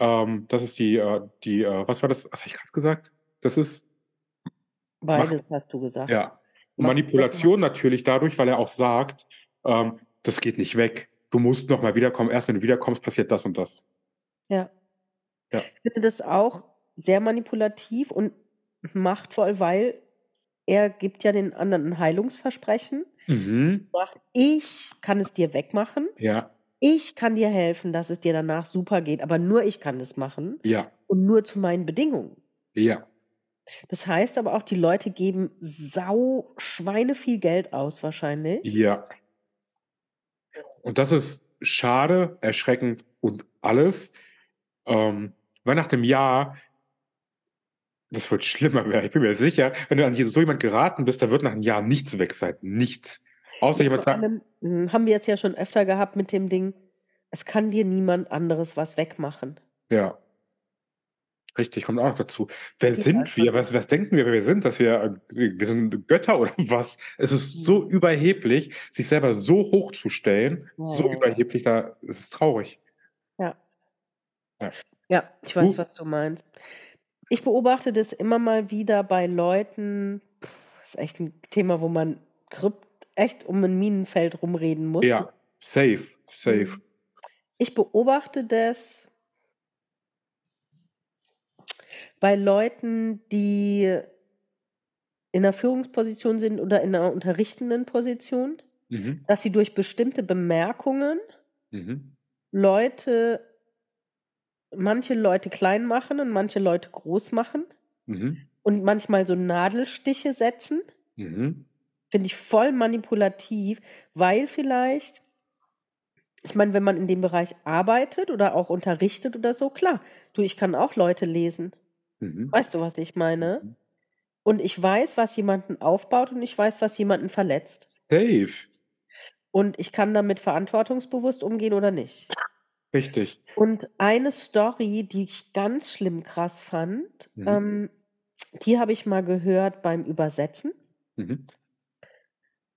[SPEAKER 1] Ähm, das ist die, äh die, äh was war das? Was habe ich grad gesagt? Das ist
[SPEAKER 2] Beides
[SPEAKER 1] Macht.
[SPEAKER 2] hast du gesagt.
[SPEAKER 1] Ja. Und. Manipulation natürlich dadurch, weil er auch sagt, ähm: „Das geht nicht weg. Du musst noch mal wiederkommen. Erst wenn du wiederkommst, passiert das und das.“
[SPEAKER 2] Ja.
[SPEAKER 1] Ja.
[SPEAKER 2] Ich finde das auch sehr manipulativ und machtvoll, weil er gibt ja den anderen 'n Heilungsversprechen.
[SPEAKER 1] Mhm.
[SPEAKER 2] Sagt: „Ich kann es dir wegmachen.
[SPEAKER 1] Ja.
[SPEAKER 2] Ich kann dir helfen, dass es dir danach super geht, aber nur ich kann das machen
[SPEAKER 1] Ja.
[SPEAKER 2] und nur zu meinen Bedingungen.“
[SPEAKER 1] Ja.
[SPEAKER 2] Das heißt aber auch, die Leute geben sau schweineviel Geld aus wahrscheinlich.
[SPEAKER 1] Ja. Und das ist schade, erschreckend und alles. Ähm, weil nach dem Jahr das wird schlimmer werden. Ich bin mir sicher, wenn du an so jemand geraten bist, da wird nach 'nem Jahr nichts weg sein. Nichts. Außer
[SPEAKER 2] Ja,
[SPEAKER 1] jemand sagt
[SPEAKER 2] hm, haben wir jetzt ja schon öfter gehabt mit dem Ding, es kann dir niemand anderes was wegmachen.
[SPEAKER 1] Ja. Richtig, kommt auch noch dazu. Wer
[SPEAKER 2] Geht
[SPEAKER 1] sind wir? Was was denken wir, wer wir sind? Dass wir äh, wir sind Götter oder was? Es ist so
[SPEAKER 2] Mhm.
[SPEAKER 1] überheblich, sich selber so hochzustellen,
[SPEAKER 2] Ja,
[SPEAKER 1] so überheblich, da es ist traurig.
[SPEAKER 2] Ja.
[SPEAKER 1] Ja.
[SPEAKER 2] Ja, ich weiß,
[SPEAKER 1] Du
[SPEAKER 2] was du meinst. Ich beobachte das immer mal wieder bei Leuten ist echt 'n Thema, wo man echt um 'n Minenfeld rumreden muss.
[SPEAKER 1] Ja, safe, safe.
[SPEAKER 2] Mhm. Ich beobachte das bei Leuten, die in 'ner Führungsposition sind oder in 'ner unterrichtenden Position,
[SPEAKER 1] Mhm.
[SPEAKER 2] dass sie durch bestimmte Bemerkungen
[SPEAKER 1] Mhm.
[SPEAKER 2] Leute manche Leute klein machen und manche Leute groß machen
[SPEAKER 1] Mhm.
[SPEAKER 2] und manchmal so Nadelstiche setzen.
[SPEAKER 1] Mhm.
[SPEAKER 2] Finde ich voll manipulativ, weil vielleicht ich meine, wenn man in dem Bereich arbeitet oder auch unterrichtet oder so, klar. Du, ich kann auch Leute lesen.
[SPEAKER 1] Mhm.
[SPEAKER 2] Weißt du, was ich meine?
[SPEAKER 1] Mhm.
[SPEAKER 2] Und ich weiß, was jemanden aufbaut und ich weiß, was jemanden verletzt.
[SPEAKER 1] Safe.
[SPEAKER 2] Und ich kann damit verantwortungsbewusst umgehen oder nicht.
[SPEAKER 1] Richtig.
[SPEAKER 2] Und eine Story, die ich ganz schlimm krass fand,
[SPEAKER 1] Mhm.
[SPEAKER 2] ähm, die habe ich mal gehört beim Übersetzen.
[SPEAKER 1] Mhm.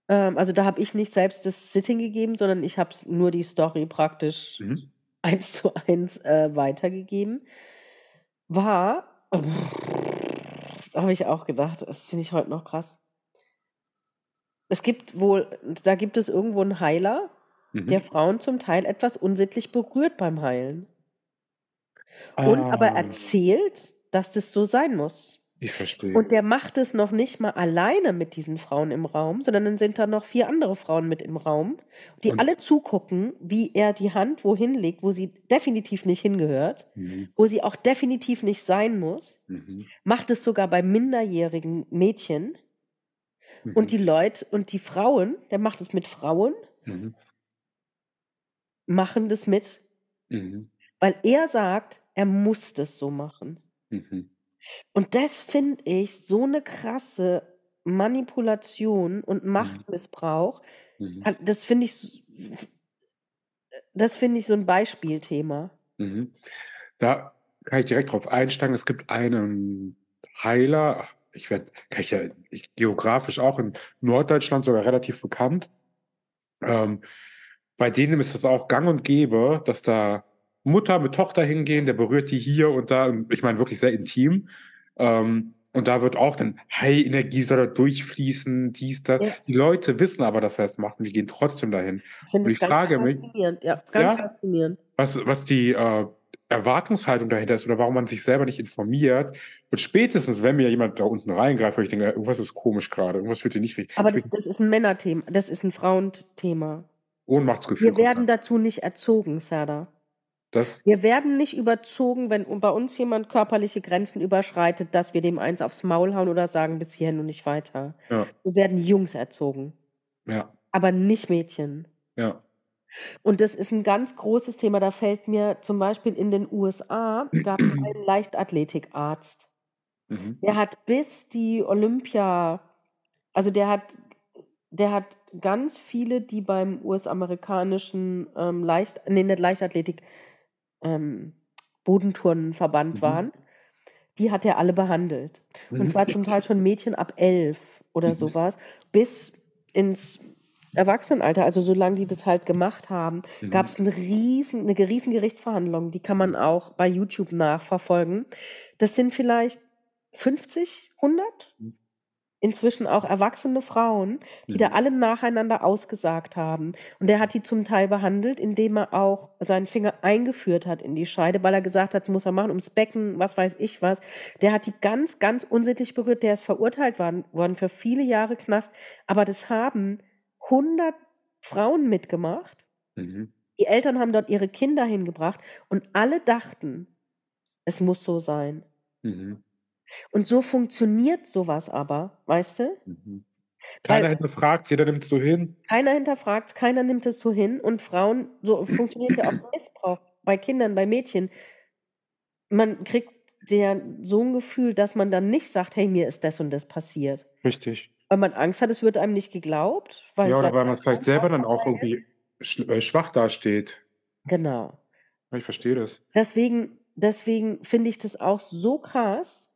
[SPEAKER 2] Ähm, also, da habe ich nicht selbst das Sitting gegeben, sondern ich habe nur die Story praktisch
[SPEAKER 1] Mhm.
[SPEAKER 2] 1:1, äh, weitergegeben. War habe ich auch gedacht, das finde ich heute noch krass. Es gibt wohl da gibt es irgendwo 'n Heiler, der
[SPEAKER 1] Mhm.
[SPEAKER 2] Frauen zum Teil etwas unsittlich berührt beim Heilen. Und aber
[SPEAKER 1] Ah.
[SPEAKER 2] erzählt, dass das so sein muss.
[SPEAKER 1] Ich verstehe.
[SPEAKER 2] Und der macht es noch nicht mal alleine mit diesen Frauen im Raum, sondern dann sind da noch 4 andere Frauen mit im Raum, die
[SPEAKER 1] Und
[SPEAKER 2] alle zugucken, wie er die Hand wohin legt, wo sie definitiv nicht hingehört,
[SPEAKER 1] Mhm.
[SPEAKER 2] wo sie auch definitiv nicht sein muss.
[SPEAKER 1] Mhm.
[SPEAKER 2] Macht es sogar bei minderjährigen Mädchen. Und
[SPEAKER 1] Mhm.
[SPEAKER 2] die Leut und die Frauen der macht es mit Frauen
[SPEAKER 1] Mhm.
[SPEAKER 2] Machen das mit,
[SPEAKER 1] Mhm.
[SPEAKER 2] weil er sagt, er muss das so machen.
[SPEAKER 1] Mhm.
[SPEAKER 2] Und das finde ich so 'ne krasse Manipulation und
[SPEAKER 1] Mhm.
[SPEAKER 2] Machtmissbrauch.
[SPEAKER 1] Mhm.
[SPEAKER 2] Das finde ich das finde ich so 'n Beispielthema.
[SPEAKER 1] Mhm. Da kann ich direkt drauf einsteigen. Es gibt einen Heiler, ich werde ja geografisch auch in Norddeutschland sogar relativ bekannt. Ähm, bei denen ist es auch gang und gäbe, dass da Mutter mit Tochter hingehen, der berührt die hier und da ich meine wirklich sehr intim. Ähm, und da wird auch dann Heilenergie soll da durchfließen, dies, das.
[SPEAKER 2] Ja.
[SPEAKER 1] Die Leute wissen aber, dass er es macht und die gehen trotzdem dahin.
[SPEAKER 2] Ich
[SPEAKER 1] Und ich
[SPEAKER 2] ganz
[SPEAKER 1] frage mich
[SPEAKER 2] faszinierend, ja, ganz
[SPEAKER 1] ja,
[SPEAKER 2] faszinierend.
[SPEAKER 1] was was die, äh Erwartungshaltung dahinter ist oder warum man sich selber nicht informiert. Und spätestens, wenn mir jemand da unten reingreift, weil ich denke, irgendwas ist komisch gerade, irgendwas fühlt sich nicht richtig.
[SPEAKER 2] Aber das, das ist ein Männerthema, das ist ein Frauenthema.
[SPEAKER 1] Ohnmachtsgefühl.
[SPEAKER 2] Wir werden dazu nicht erzogen, Serda.
[SPEAKER 1] Das,
[SPEAKER 2] Wir werden nicht überzogen, wenn bei uns jemand körperliche Grenzen überschreitet, dass wir dem eins aufs Maul hauen oder sagen, bis hierhin und nicht weiter.
[SPEAKER 1] ja,
[SPEAKER 2] Wir werden Jungs erzogen,
[SPEAKER 1] ja,
[SPEAKER 2] aber nicht Mädchen.
[SPEAKER 1] ja.
[SPEAKER 2] Und das ist ein ganz großes Thema. Da fällt mir zum Beispiel in den USA, gab es einen Leichtathletikarzt.
[SPEAKER 1] Mhm.
[SPEAKER 2] Der hat bis die Olympia, also der hat, der hat ganz viele, die beim US-amerikanischen ähm, Leicht, nee, nicht Leichtathletik, ähm, Bodenturnverband
[SPEAKER 1] Mhm.
[SPEAKER 2] waren, die hat er alle behandelt. Und zwar zum Teil schon Mädchen ab elf oder
[SPEAKER 1] Mhm.
[SPEAKER 2] sowas, bis ins Erwachsenenalter, also solange die das halt gemacht haben,
[SPEAKER 1] Mhm.
[SPEAKER 2] gab es eine riesen, eine riesen Gerichtsverhandlung, die kann man auch bei YouTube nachverfolgen. Das sind vielleicht 50, 100
[SPEAKER 1] Mhm.
[SPEAKER 2] Inzwischen auch erwachsene Frauen, die da
[SPEAKER 1] Mhm.
[SPEAKER 2] alle nacheinander ausgesagt haben. Und der hat die zum Teil behandelt, indem er auch seinen Finger eingeführt hat in die Scheide, weil er gesagt hat, das muss er machen, ums Becken, was weiß ich was. Der hat die ganz, ganz unsittlich berührt. Der ist verurteilt worden, worden für viele Jahre Knast. Aber das haben 100 Frauen mitgemacht.
[SPEAKER 1] Mhm.
[SPEAKER 2] Die Eltern haben dort ihre Kinder hingebracht und alle dachten, es muss so sein.
[SPEAKER 1] Mhm.
[SPEAKER 2] Und so funktioniert sowas aber, weißt du?
[SPEAKER 1] Mhm. Keiner hinterfragt, jeder nimmt so hin.
[SPEAKER 2] keiner hinterfragt es, keiner nimmt es so hin und Frauen, so funktioniert ja auch Missbrauch bei Kindern, bei Mädchen. Man kriegt der, so ein Gefühl, dass man dann nicht sagt, hey, mir ist das und das passiert.
[SPEAKER 1] Richtig.
[SPEAKER 2] Weil man Angst hat, es wird einem nicht geglaubt. Weil
[SPEAKER 1] Ja, oder weil man vielleicht selber dann auch
[SPEAKER 2] ist.
[SPEAKER 1] irgendwie sch äh, schwach dasteht.
[SPEAKER 2] Genau.
[SPEAKER 1] Ich verstehe das.
[SPEAKER 2] Deswegen, deswegen finde ich das auch so krass,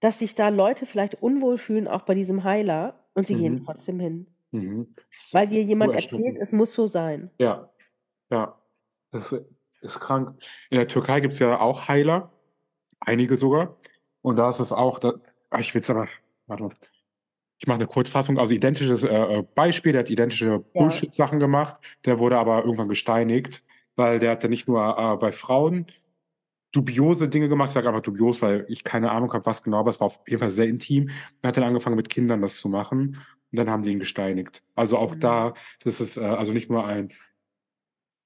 [SPEAKER 2] dass sich da Leute vielleicht unwohl fühlen, auch bei diesem Heiler, und sie gehen
[SPEAKER 1] Mhm.
[SPEAKER 2] trotzdem hin.
[SPEAKER 1] Mhm.
[SPEAKER 2] Weil dir jemand erzählt, es muss so sein.
[SPEAKER 1] Ja, ja. Das ist krank. In der Türkei gibt es ja auch Heiler, einige sogar. Und da ist es auch, da, ah, ich will es aber, warte mal. Ich mache eine Kurzfassung, also identisches äh, äh, Beispiel, der hat identische. Bullshit-Sachen gemacht, der wurde aber irgendwann gesteinigt, weil der hat ja nicht nur äh, bei Frauen dubiose Dinge gemacht, ich sage einfach dubios, weil ich keine Ahnung habe, was genau, aber es war auf jeden Fall sehr intim. Er hat dann angefangen mit Kindern das zu machen und dann haben die ihn gesteinigt. Also auch
[SPEAKER 2] Mhm.
[SPEAKER 1] da, das ist äh, also nicht nur ein,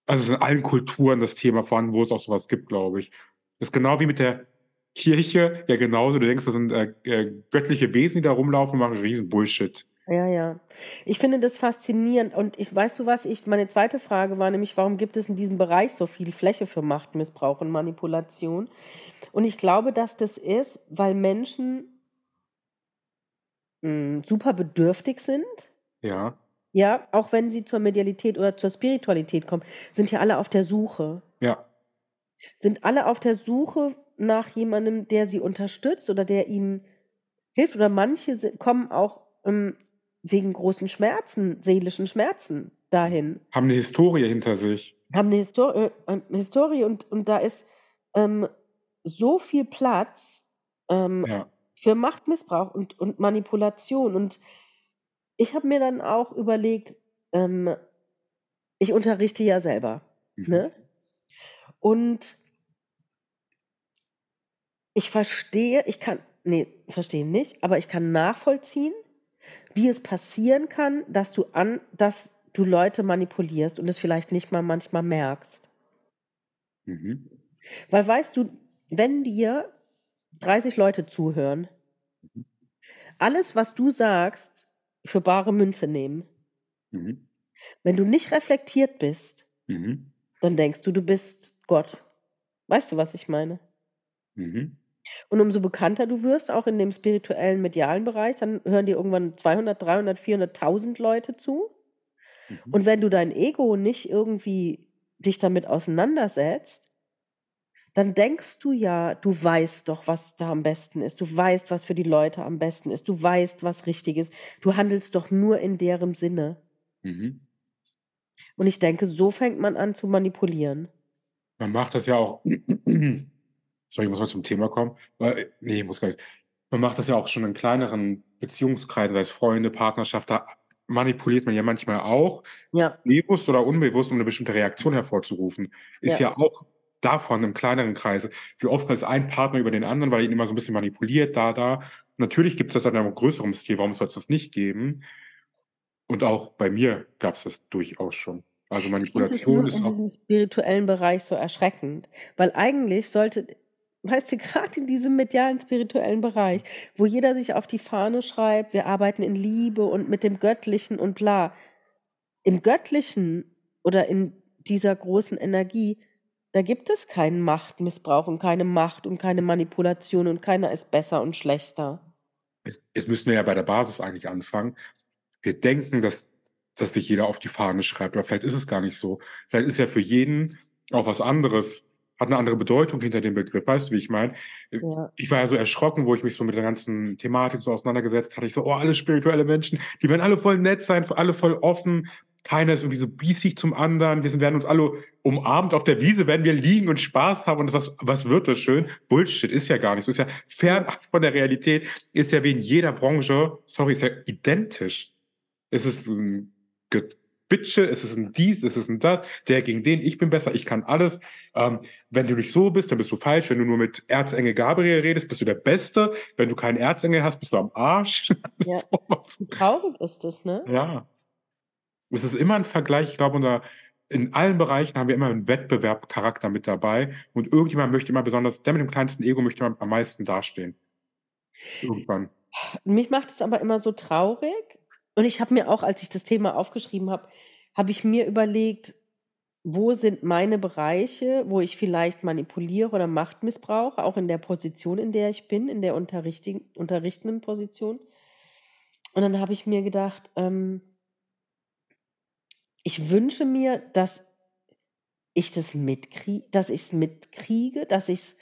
[SPEAKER 1] also es ist in allen Kulturen das Thema vorhanden, wo es auch sowas gibt, glaube ich. Das ist genau wie mit der Kirche, ja genauso. Du denkst, das sind äh, äh, göttliche Wesen, die da rumlaufen und machen riesen Bullshit.
[SPEAKER 2] Ja, ja. Ich finde das faszinierend. Und ich weißt du was, ich, meine zweite Frage war nämlich, warum gibt es in diesem Bereich so viel Fläche für Machtmissbrauch und Manipulation? Und ich glaube, dass das ist, weil Menschen mh, super bedürftig sind.
[SPEAKER 1] Ja,
[SPEAKER 2] Ja, auch wenn sie zur Medialität oder zur Spiritualität kommen, sind ja alle auf der Suche.
[SPEAKER 1] ja,
[SPEAKER 2] Sind alle auf der Suche nach jemandem, der sie unterstützt oder der ihnen hilft. Oder manche kommen auch ähm, wegen großen Schmerzen, seelischen Schmerzen dahin.
[SPEAKER 1] haben eine Historie hinter sich.
[SPEAKER 2] Haben eine Histor äh, äh, Historie und, und da ist ähm, so viel Platz ähm,
[SPEAKER 1] Ja,
[SPEAKER 2] für Machtmissbrauch und, und Manipulation. Und ich habe mir dann auch überlegt, ähm, ich unterrichte ja selber.
[SPEAKER 1] mhm.
[SPEAKER 2] Ne? Und ich verstehe, ich kann, nee, verstehen nicht, aber ich kann nachvollziehen, wie es passieren kann, dass du an, dass du Leute manipulierst und es vielleicht nicht mal manchmal merkst.
[SPEAKER 1] Mhm.
[SPEAKER 2] Weil weißt du, wenn dir 30 Leute zuhören,
[SPEAKER 1] Mhm.
[SPEAKER 2] alles, was du sagst, für bare Münze nehmen.
[SPEAKER 1] Mhm.
[SPEAKER 2] Wenn du nicht reflektiert bist,
[SPEAKER 1] Mhm.
[SPEAKER 2] dann denkst du, du bist Gott. Weißt du, was ich meine?
[SPEAKER 1] Mhm.
[SPEAKER 2] Und umso bekannter du wirst, auch in dem spirituellen, medialen Bereich, dann hören dir irgendwann 200, 300, 400.000 Leute zu.
[SPEAKER 1] Mhm.
[SPEAKER 2] Und wenn du dein Ego nicht irgendwie dich damit auseinandersetzt, dann denkst du ja, du weißt doch, was da am besten ist. Du weißt, was für die Leute am besten ist. Du weißt, was richtig ist. Du handelst doch nur in deren Sinne.
[SPEAKER 1] Mhm.
[SPEAKER 2] Und ich denke, so fängt man an zu manipulieren.
[SPEAKER 1] Man macht das ja auch. Sorry, ich muss mal zum Thema kommen. Weil, nee, ich muss gar nicht. Man macht das ja auch schon in kleineren Beziehungskreisen, sei es Freunde, Partnerschaft, da manipuliert man ja manchmal auch,
[SPEAKER 2] Ja,
[SPEAKER 1] bewusst oder unbewusst, um eine bestimmte Reaktion hervorzurufen. Ist
[SPEAKER 2] ja,
[SPEAKER 1] ja auch davon im kleineren Kreise. Wie oft ist ein Partner über den anderen, weil er ihn immer so ein bisschen manipuliert, da, da. Natürlich gibt es das in einem größeren Stil. Warum soll es das nicht geben? Und auch bei mir gab es das durchaus schon. Also Manipulation
[SPEAKER 2] ist in diesem spirituellen Bereich so erschreckend, weil eigentlich sollte, weißt du, gerade in diesem medialen spirituellen Bereich, wo jeder sich auf die Fahne schreibt, wir arbeiten in Liebe und mit dem Göttlichen und bla. Im Göttlichen oder in dieser großen Energie, da gibt es keinen Machtmissbrauch und keine Macht und keine Manipulation und keiner ist besser und schlechter.
[SPEAKER 1] Jetzt, jetzt müssen wir ja bei der Basis eigentlich anfangen. Wir denken, dass, dass sich jeder auf die Fahne schreibt, aber vielleicht ist es gar nicht so. Vielleicht ist ja für jeden auch was anderes hat eine andere Bedeutung hinter dem Begriff. Weißt du, wie ich meine? Ja. Ich war ja so erschrocken, wo ich mich so mit der ganzen Thematik so auseinandergesetzt hatte. Ich so, oh, alle spirituelle Menschen, die werden alle voll nett sein, alle voll offen. Keiner ist irgendwie so biesig zum anderen. Wir werden uns alle umarmt auf der Wiese, werden wir liegen und Spaß haben. Und was, was wird das schön? Bullshit ist ja gar nicht so. Ist ja fern von der Realität. Ist ja wie in jeder Branche, sorry, ist ja identisch. Es ist ein Bitsche, es ist ein dies, es ist ein das, der gegen den, ich bin besser, ich kann alles. Ähm, wenn du nicht so bist, dann bist du falsch. Wenn du nur mit Erzengel Gabriel redest, bist du der Beste. Wenn du keinen Erzengel hast, bist du am Arsch.
[SPEAKER 2] Ja. so traurig ist das, ne?
[SPEAKER 1] Ja. Es ist immer ein Vergleich, ich glaube, unter, in allen Bereichen haben wir immer einen Wettbewerbcharakter mit dabei und irgendjemand möchte immer besonders, der mit dem kleinsten Ego möchte immer am meisten dastehen. Irgendwann.
[SPEAKER 2] Mich macht es aber immer so traurig, und ich habe mir auch, als ich das Thema aufgeschrieben habe, habe ich mir überlegt, wo sind meine Bereiche, wo ich vielleicht manipuliere oder Macht missbrauche, auch in der Position, in der ich bin, in der unterrichtenden Position. Und dann habe ich mir gedacht, ähm, ich wünsche mir, dass ich das mitkriege, dass ich es mitkriege, dass ich es.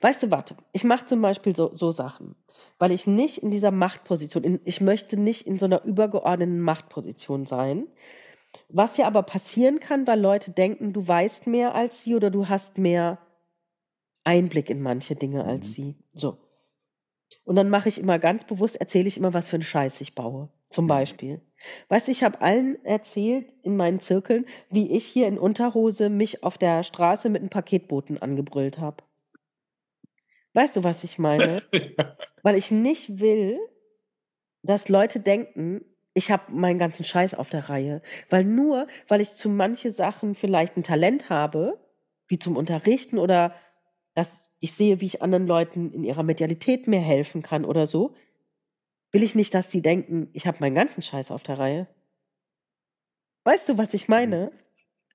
[SPEAKER 2] Weißt du, warte, ich mache zum Beispiel so, so Sachen weil ich nicht in dieser Machtposition, in, ich möchte nicht in so einer übergeordneten Machtposition sein. Was ja aber passieren kann, weil Leute denken, du weißt mehr als sie oder du hast mehr Einblick in manche Dinge als mhm. sie. So. Und dann mache ich immer ganz bewusst, erzähle ich immer, was für einen Scheiß ich baue. Zum. Beispiel. Weißt du, ich habe allen erzählt in meinen Zirkeln, wie ich hier in Unterhose mich auf der Straße mit einem Paketboten angebrüllt habe. Weißt du, was ich meine? Weil ich nicht will, dass Leute denken, ich habe meinen ganzen Scheiß auf der Reihe. Weil nur, weil ich zu manche Sachen vielleicht ein Talent habe, wie zum Unterrichten oder dass ich sehe, wie ich anderen Leuten in ihrer Medialität mehr helfen kann oder so, will ich nicht, dass sie denken, ich habe meinen ganzen Scheiß auf der Reihe. Weißt du, was ich meine?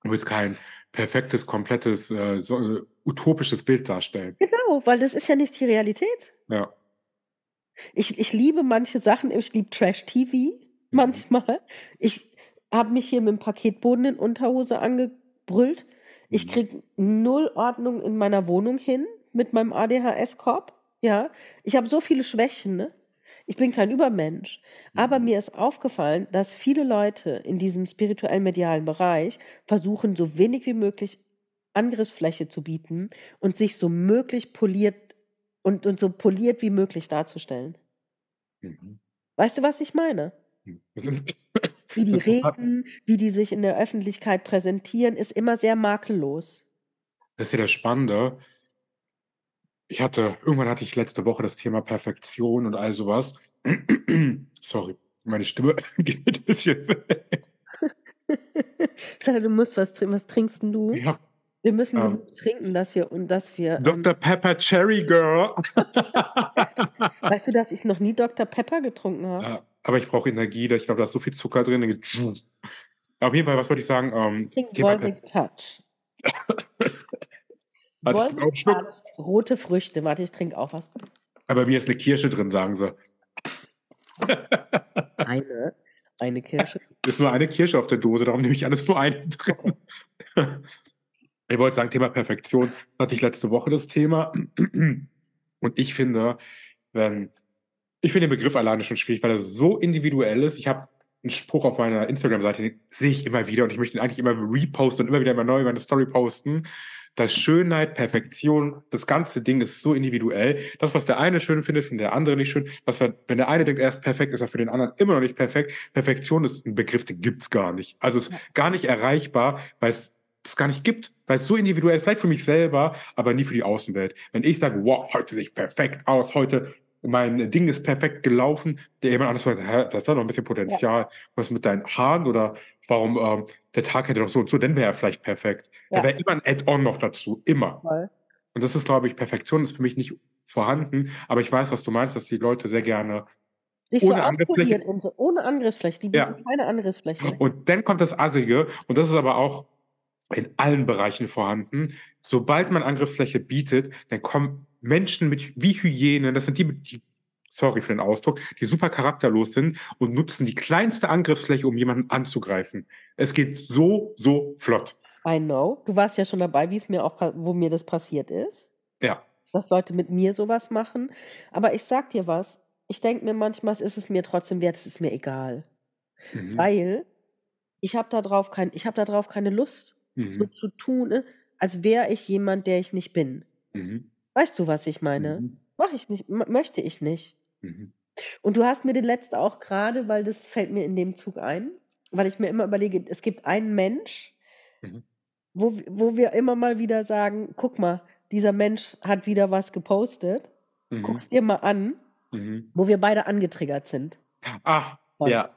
[SPEAKER 1] Du willst kein perfektes, komplettes, äh, so, äh, utopisches Bild darstellen.
[SPEAKER 2] Genau, weil das ist ja nicht die Realität.
[SPEAKER 1] Ja.
[SPEAKER 2] Ich, ich liebe manche Sachen, ich liebe Trash-TV mhm. manchmal. Ich habe mich hier mit dem Paketboden in Unterhose angebrüllt. Ich mhm. kriege null Ordnung in meiner Wohnung hin mit meinem ADHS-Korb. Ja, ich habe so viele Schwächen, ne? Ich bin kein Übermensch. Aber mhm. mir ist aufgefallen, dass viele Leute in diesem spirituell-medialen Bereich versuchen, so wenig wie möglich Angriffsfläche zu bieten und sich so möglich poliert und, und so poliert wie möglich darzustellen. Mhm. Weißt du, was ich meine? Hm. Wie die reden, wie die sich in der Öffentlichkeit präsentieren, ist immer sehr makellos.
[SPEAKER 1] Das ist ja das Spannende. Ich hatte, irgendwann hatte ich letzte Woche das Thema Perfektion und all sowas. Sorry, meine Stimme geht ein bisschen weg.
[SPEAKER 2] du musst was trinken. Was trinkst du? Ja. Wir müssen ähm, trinken, dass wir und dass wir.
[SPEAKER 1] Dr. Ähm, Pepper Cherry Girl.
[SPEAKER 2] weißt du, dass ich noch nie Dr. Pepper getrunken habe?
[SPEAKER 1] Ja, aber ich brauche Energie, ich glaube, da ist so viel Zucker drin. Auf jeden Fall, was wollte ich sagen? Ähm,
[SPEAKER 2] ich trinke Volvic Touch. Volvic Touch. Rote Früchte. Warte, ich trinke auch was.
[SPEAKER 1] Aber mir ist eine Kirsche drin, sagen sie.
[SPEAKER 2] eine? Eine Kirsche?
[SPEAKER 1] Ist nur eine Kirsche auf der Dose, darum nehme ich alles nur eine drin. ich wollte sagen, Thema Perfektion hatte ich letzte Woche das Thema. Und ich finde, wenn, ich finde den Begriff alleine schon schwierig, weil er so individuell ist. Ich habe einen Spruch auf meiner Instagram-Seite, den sehe ich immer wieder und ich möchte ihn eigentlich immer reposten und immer wieder immer neu in meine Story posten dass Schönheit, Perfektion, das ganze Ding ist so individuell. Das, was der eine schön findet, findet der andere nicht schön. Was, wenn der eine denkt, er ist perfekt, ist er für den anderen immer noch nicht perfekt. Perfektion ist ein Begriff, den gibt's gar nicht. Also es ist gar nicht erreichbar, weil es es gar nicht gibt, weil es so individuell ist, vielleicht für mich selber, aber nie für die Außenwelt. Wenn ich sage, wow, heute sehe ich perfekt aus, heute mein Ding ist perfekt gelaufen, der jemand anderes sagt, das hat noch ein bisschen Potenzial, was mit deinen Haaren oder warum ähm, der Tag hätte doch so und so, dann wäre er vielleicht perfekt. Da
[SPEAKER 2] Ja.
[SPEAKER 1] wäre immer ein Add-on noch dazu, immer.
[SPEAKER 2] Voll.
[SPEAKER 1] Und das ist, glaube ich, Perfektion ist für mich nicht vorhanden, aber ich weiß, was du meinst, dass die Leute sehr gerne
[SPEAKER 2] Sich so
[SPEAKER 1] Ohne Angriffsfläche.
[SPEAKER 2] ausprobieren und so, ohne Angriffsfläche. Die bieten
[SPEAKER 1] Ja.
[SPEAKER 2] keine Angriffsfläche.
[SPEAKER 1] Und dann kommt das Assige, und das ist aber auch in allen Bereichen vorhanden. Sobald man Angriffsfläche bietet, dann kommen Menschen mit wie Hyänen, das sind die, die sorry für den Ausdruck, die super charakterlos sind und nutzen die kleinste Angriffsfläche, um jemanden anzugreifen. Es geht so, so flott.
[SPEAKER 2] I know. Du warst ja schon dabei, wie es mir auch, wo mir das passiert ist.
[SPEAKER 1] Ja.
[SPEAKER 2] dass Leute mit mir sowas machen. Aber ich sag dir was, ich denke mir manchmal, es ist es mir trotzdem wert, es ist mir egal.
[SPEAKER 1] Mhm.
[SPEAKER 2] Weil ich habe da drauf kein, ich habe da drauf keine Lust, so
[SPEAKER 1] Mhm.
[SPEAKER 2] zu tun, als wäre ich jemand, der ich nicht bin.
[SPEAKER 1] Mhm.
[SPEAKER 2] Weißt du, was ich meine?
[SPEAKER 1] Mhm.
[SPEAKER 2] Mach ich nicht, möchte ich nicht.
[SPEAKER 1] Mhm.
[SPEAKER 2] Und du hast mir den letzte auch gerade, weil das fällt mir in dem Zug ein, weil ich mir immer überlege, es gibt einen Mensch,
[SPEAKER 1] Mhm.
[SPEAKER 2] wo, wo wir immer mal wieder sagen, guck mal, dieser Mensch hat wieder was gepostet,
[SPEAKER 1] Mhm.
[SPEAKER 2] guck's dir mal an,
[SPEAKER 1] Mhm.
[SPEAKER 2] wo wir beide angetriggert sind.
[SPEAKER 1] Ah,
[SPEAKER 2] Von.
[SPEAKER 1] ja.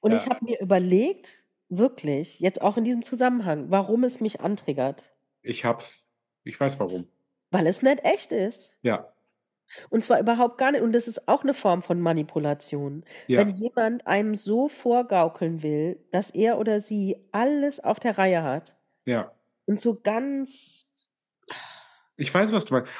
[SPEAKER 2] Und
[SPEAKER 1] Ja.
[SPEAKER 2] ich habe mir überlegt, wirklich, jetzt auch in diesem Zusammenhang, warum es mich antriggert.
[SPEAKER 1] Ich hab's. Ich weiß warum.
[SPEAKER 2] Weil es nicht echt ist.
[SPEAKER 1] Ja.
[SPEAKER 2] Und zwar überhaupt gar nicht. Und das ist auch eine Form von Manipulation.
[SPEAKER 1] Ja.
[SPEAKER 2] Wenn jemand einem so vorgaukeln will, dass er oder sie alles auf der Reihe hat
[SPEAKER 1] Ja.
[SPEAKER 2] und so ganz.
[SPEAKER 1] Ich weiß, was du meinst.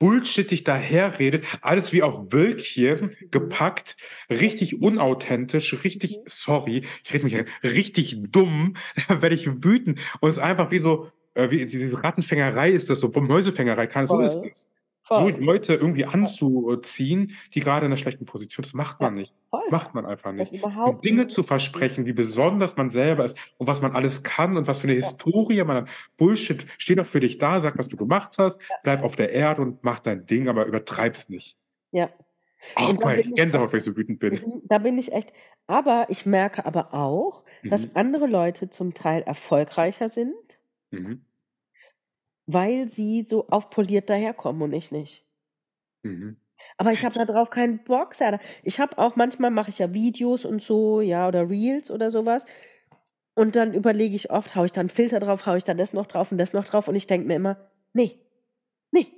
[SPEAKER 1] Bullshittig daherredet, alles wie auf Wölkchen gepackt, richtig unauthentisch, richtig,
[SPEAKER 2] Mhm.
[SPEAKER 1] sorry, ich rede mich richtig dumm, da werde ich wütend. Und es ist einfach wie so, äh, wie diese Rattenfängerei ist das so, Mäusefängerei, kann, so ist. So
[SPEAKER 2] Voll.
[SPEAKER 1] Leute irgendwie anzuziehen, die gerade in einer schlechten Position, das macht man nicht.
[SPEAKER 2] Voll.
[SPEAKER 1] Macht man einfach
[SPEAKER 2] Das
[SPEAKER 1] nicht. Und Dinge zu versprechen, wie besonders man selber ist und was man alles kann und was für eine
[SPEAKER 2] Ja.
[SPEAKER 1] Historie man hat. Bullshit, steh doch für dich da, sag, was du gemacht hast, bleib auf der Erde und mach dein Ding, aber übertreib's nicht.
[SPEAKER 2] Ja.
[SPEAKER 1] Oh,
[SPEAKER 2] Und bin
[SPEAKER 1] ich Gänsehaut, weil ich so wütend bin.
[SPEAKER 2] Mhm, da bin ich echt. Aber ich merke aber auch, dass
[SPEAKER 1] Mhm.
[SPEAKER 2] andere Leute zum Teil erfolgreicher sind,
[SPEAKER 1] Mhm.
[SPEAKER 2] weil sie so aufpoliert daherkommen und ich nicht.
[SPEAKER 1] Mhm.
[SPEAKER 2] Aber ich habe da drauf keinen Bock, Sarah. Ich habe auch, manchmal mache ich ja Videos und so, ja, oder Reels oder sowas. Und dann überlege ich oft, haue ich dann Filter drauf, haue ich dann das noch drauf und das noch drauf. Und ich denke mir immer, nee, nee,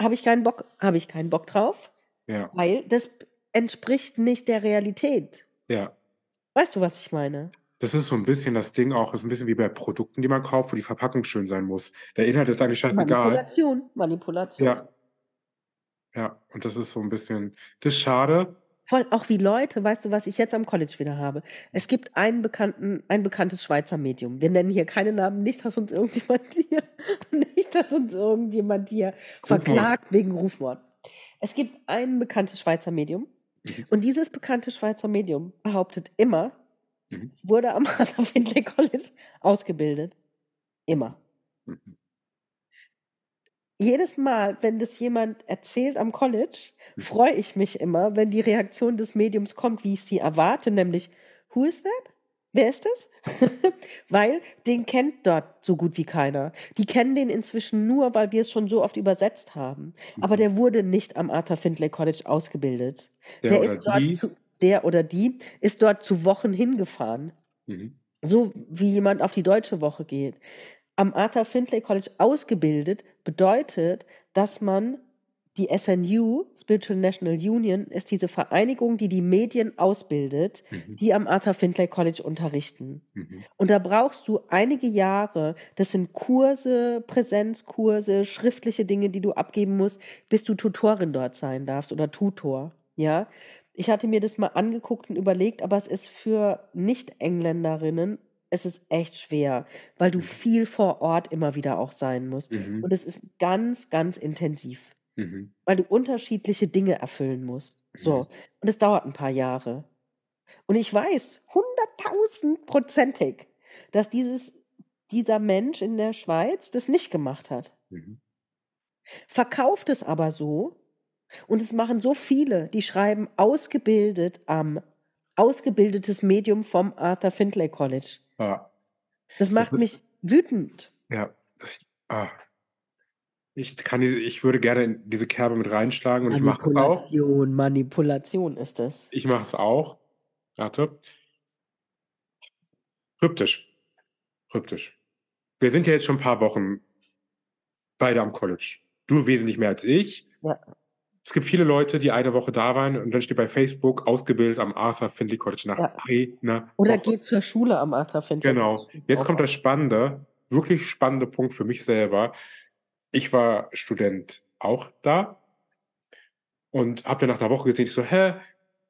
[SPEAKER 2] habe ich keinen Bock, habe ich keinen Bock drauf,
[SPEAKER 1] Ja,
[SPEAKER 2] weil das entspricht nicht der Realität.
[SPEAKER 1] ja.
[SPEAKER 2] Weißt du, was ich meine?
[SPEAKER 1] Das ist so ein bisschen das Ding auch, ist ein bisschen wie bei Produkten, die man kauft, wo die Verpackung schön sein muss. Der Inhalt ist eigentlich scheißegal.
[SPEAKER 2] Manipulation, Manipulation.
[SPEAKER 1] Ja. Ja, und das ist so ein bisschen, das ist schade.
[SPEAKER 2] Voll, auch wie Leute, weißt du, was ich jetzt am College wieder habe? Es gibt einen bekannten, ein bekanntes Schweizer Medium. Wir nennen hier keine Namen, nicht, dass uns irgendjemand hier, nicht, dass uns irgendjemand hier
[SPEAKER 1] Rufmord.
[SPEAKER 2] verklagt wegen Rufmord. Es gibt ein bekanntes Schweizer Medium
[SPEAKER 1] Mhm.
[SPEAKER 2] und dieses bekannte Schweizer Medium behauptet immer,
[SPEAKER 1] Mhm.
[SPEAKER 2] es wurde am Arthur Findlay College ausgebildet. Immer.
[SPEAKER 1] Mhm.
[SPEAKER 2] Jedes Mal, wenn das jemand erzählt am College,
[SPEAKER 1] Mhm.
[SPEAKER 2] freue ich mich immer, wenn die Reaktion des Mediums kommt, wie ich sie erwarte, nämlich Who is that? Wer ist das? weil den kennt dort so gut wie keiner. Die kennen den inzwischen nur, weil wir es schon so oft übersetzt haben. Aber
[SPEAKER 1] Mhm.
[SPEAKER 2] der wurde nicht am Arthur Findlay College ausgebildet.
[SPEAKER 1] Der
[SPEAKER 2] Der, ist dort zu, der oder die ist dort zu Wochen hingefahren.
[SPEAKER 1] Mhm.
[SPEAKER 2] So wie jemand auf die deutsche Woche geht. Am Arthur Findlay College ausgebildet bedeutet, dass man die SNU, Spiritual National Union, ist diese Vereinigung, die die Medien ausbildet,
[SPEAKER 1] Mhm.
[SPEAKER 2] die am Arthur Findlay College unterrichten.
[SPEAKER 1] Mhm.
[SPEAKER 2] Und da brauchst du einige Jahre, das sind Kurse, Präsenzkurse, schriftliche Dinge, die du abgeben musst, bis du Tutorin dort sein darfst oder Tutor. Ja, ich hatte mir das mal angeguckt und überlegt, aber es ist für Nicht-Engländerinnen, es ist echt schwer, weil du
[SPEAKER 1] Mhm.
[SPEAKER 2] viel vor Ort immer wieder auch sein musst.
[SPEAKER 1] Mhm.
[SPEAKER 2] Und es ist ganz, ganz intensiv,
[SPEAKER 1] Mhm.
[SPEAKER 2] weil du unterschiedliche Dinge erfüllen musst. So, und es dauert ein paar Jahre. Und ich weiß, hunderttausendprozentig, dass dieses, dieser Mensch in der Schweiz das nicht gemacht hat.
[SPEAKER 1] Mhm.
[SPEAKER 2] Verkauft es aber so, und es machen so viele, die schreiben ausgebildet am ausgebildetes Medium vom Arthur Findlay College.
[SPEAKER 1] Ja.
[SPEAKER 2] Das macht
[SPEAKER 1] wird-
[SPEAKER 2] mich wütend.
[SPEAKER 1] Ja, das, ah. ich kann diese, ich würde gerne in diese Kerbe mit reinschlagen und ich mache es auch.
[SPEAKER 2] Manipulation, Manipulation ist das.
[SPEAKER 1] Ich mache es auch. Warte. Kryptisch. Kryptisch. Wir sind ja jetzt schon ein paar Wochen beide am College. Du wesentlich mehr als ich.
[SPEAKER 2] Ja.
[SPEAKER 1] Es gibt viele Leute, die eine Woche da waren und dann steht bei Facebook ausgebildet am Arthur Findlay College nach
[SPEAKER 2] Ja.
[SPEAKER 1] einer
[SPEAKER 2] Oder
[SPEAKER 1] Woche.
[SPEAKER 2] geht zur Schule am Arthur Findlay.
[SPEAKER 1] Genau. Jetzt kommt der spannende, wirklich spannende Punkt für mich selber. Ich war Student auch da und habe dann nach einer Woche gesehen, ich so, hä,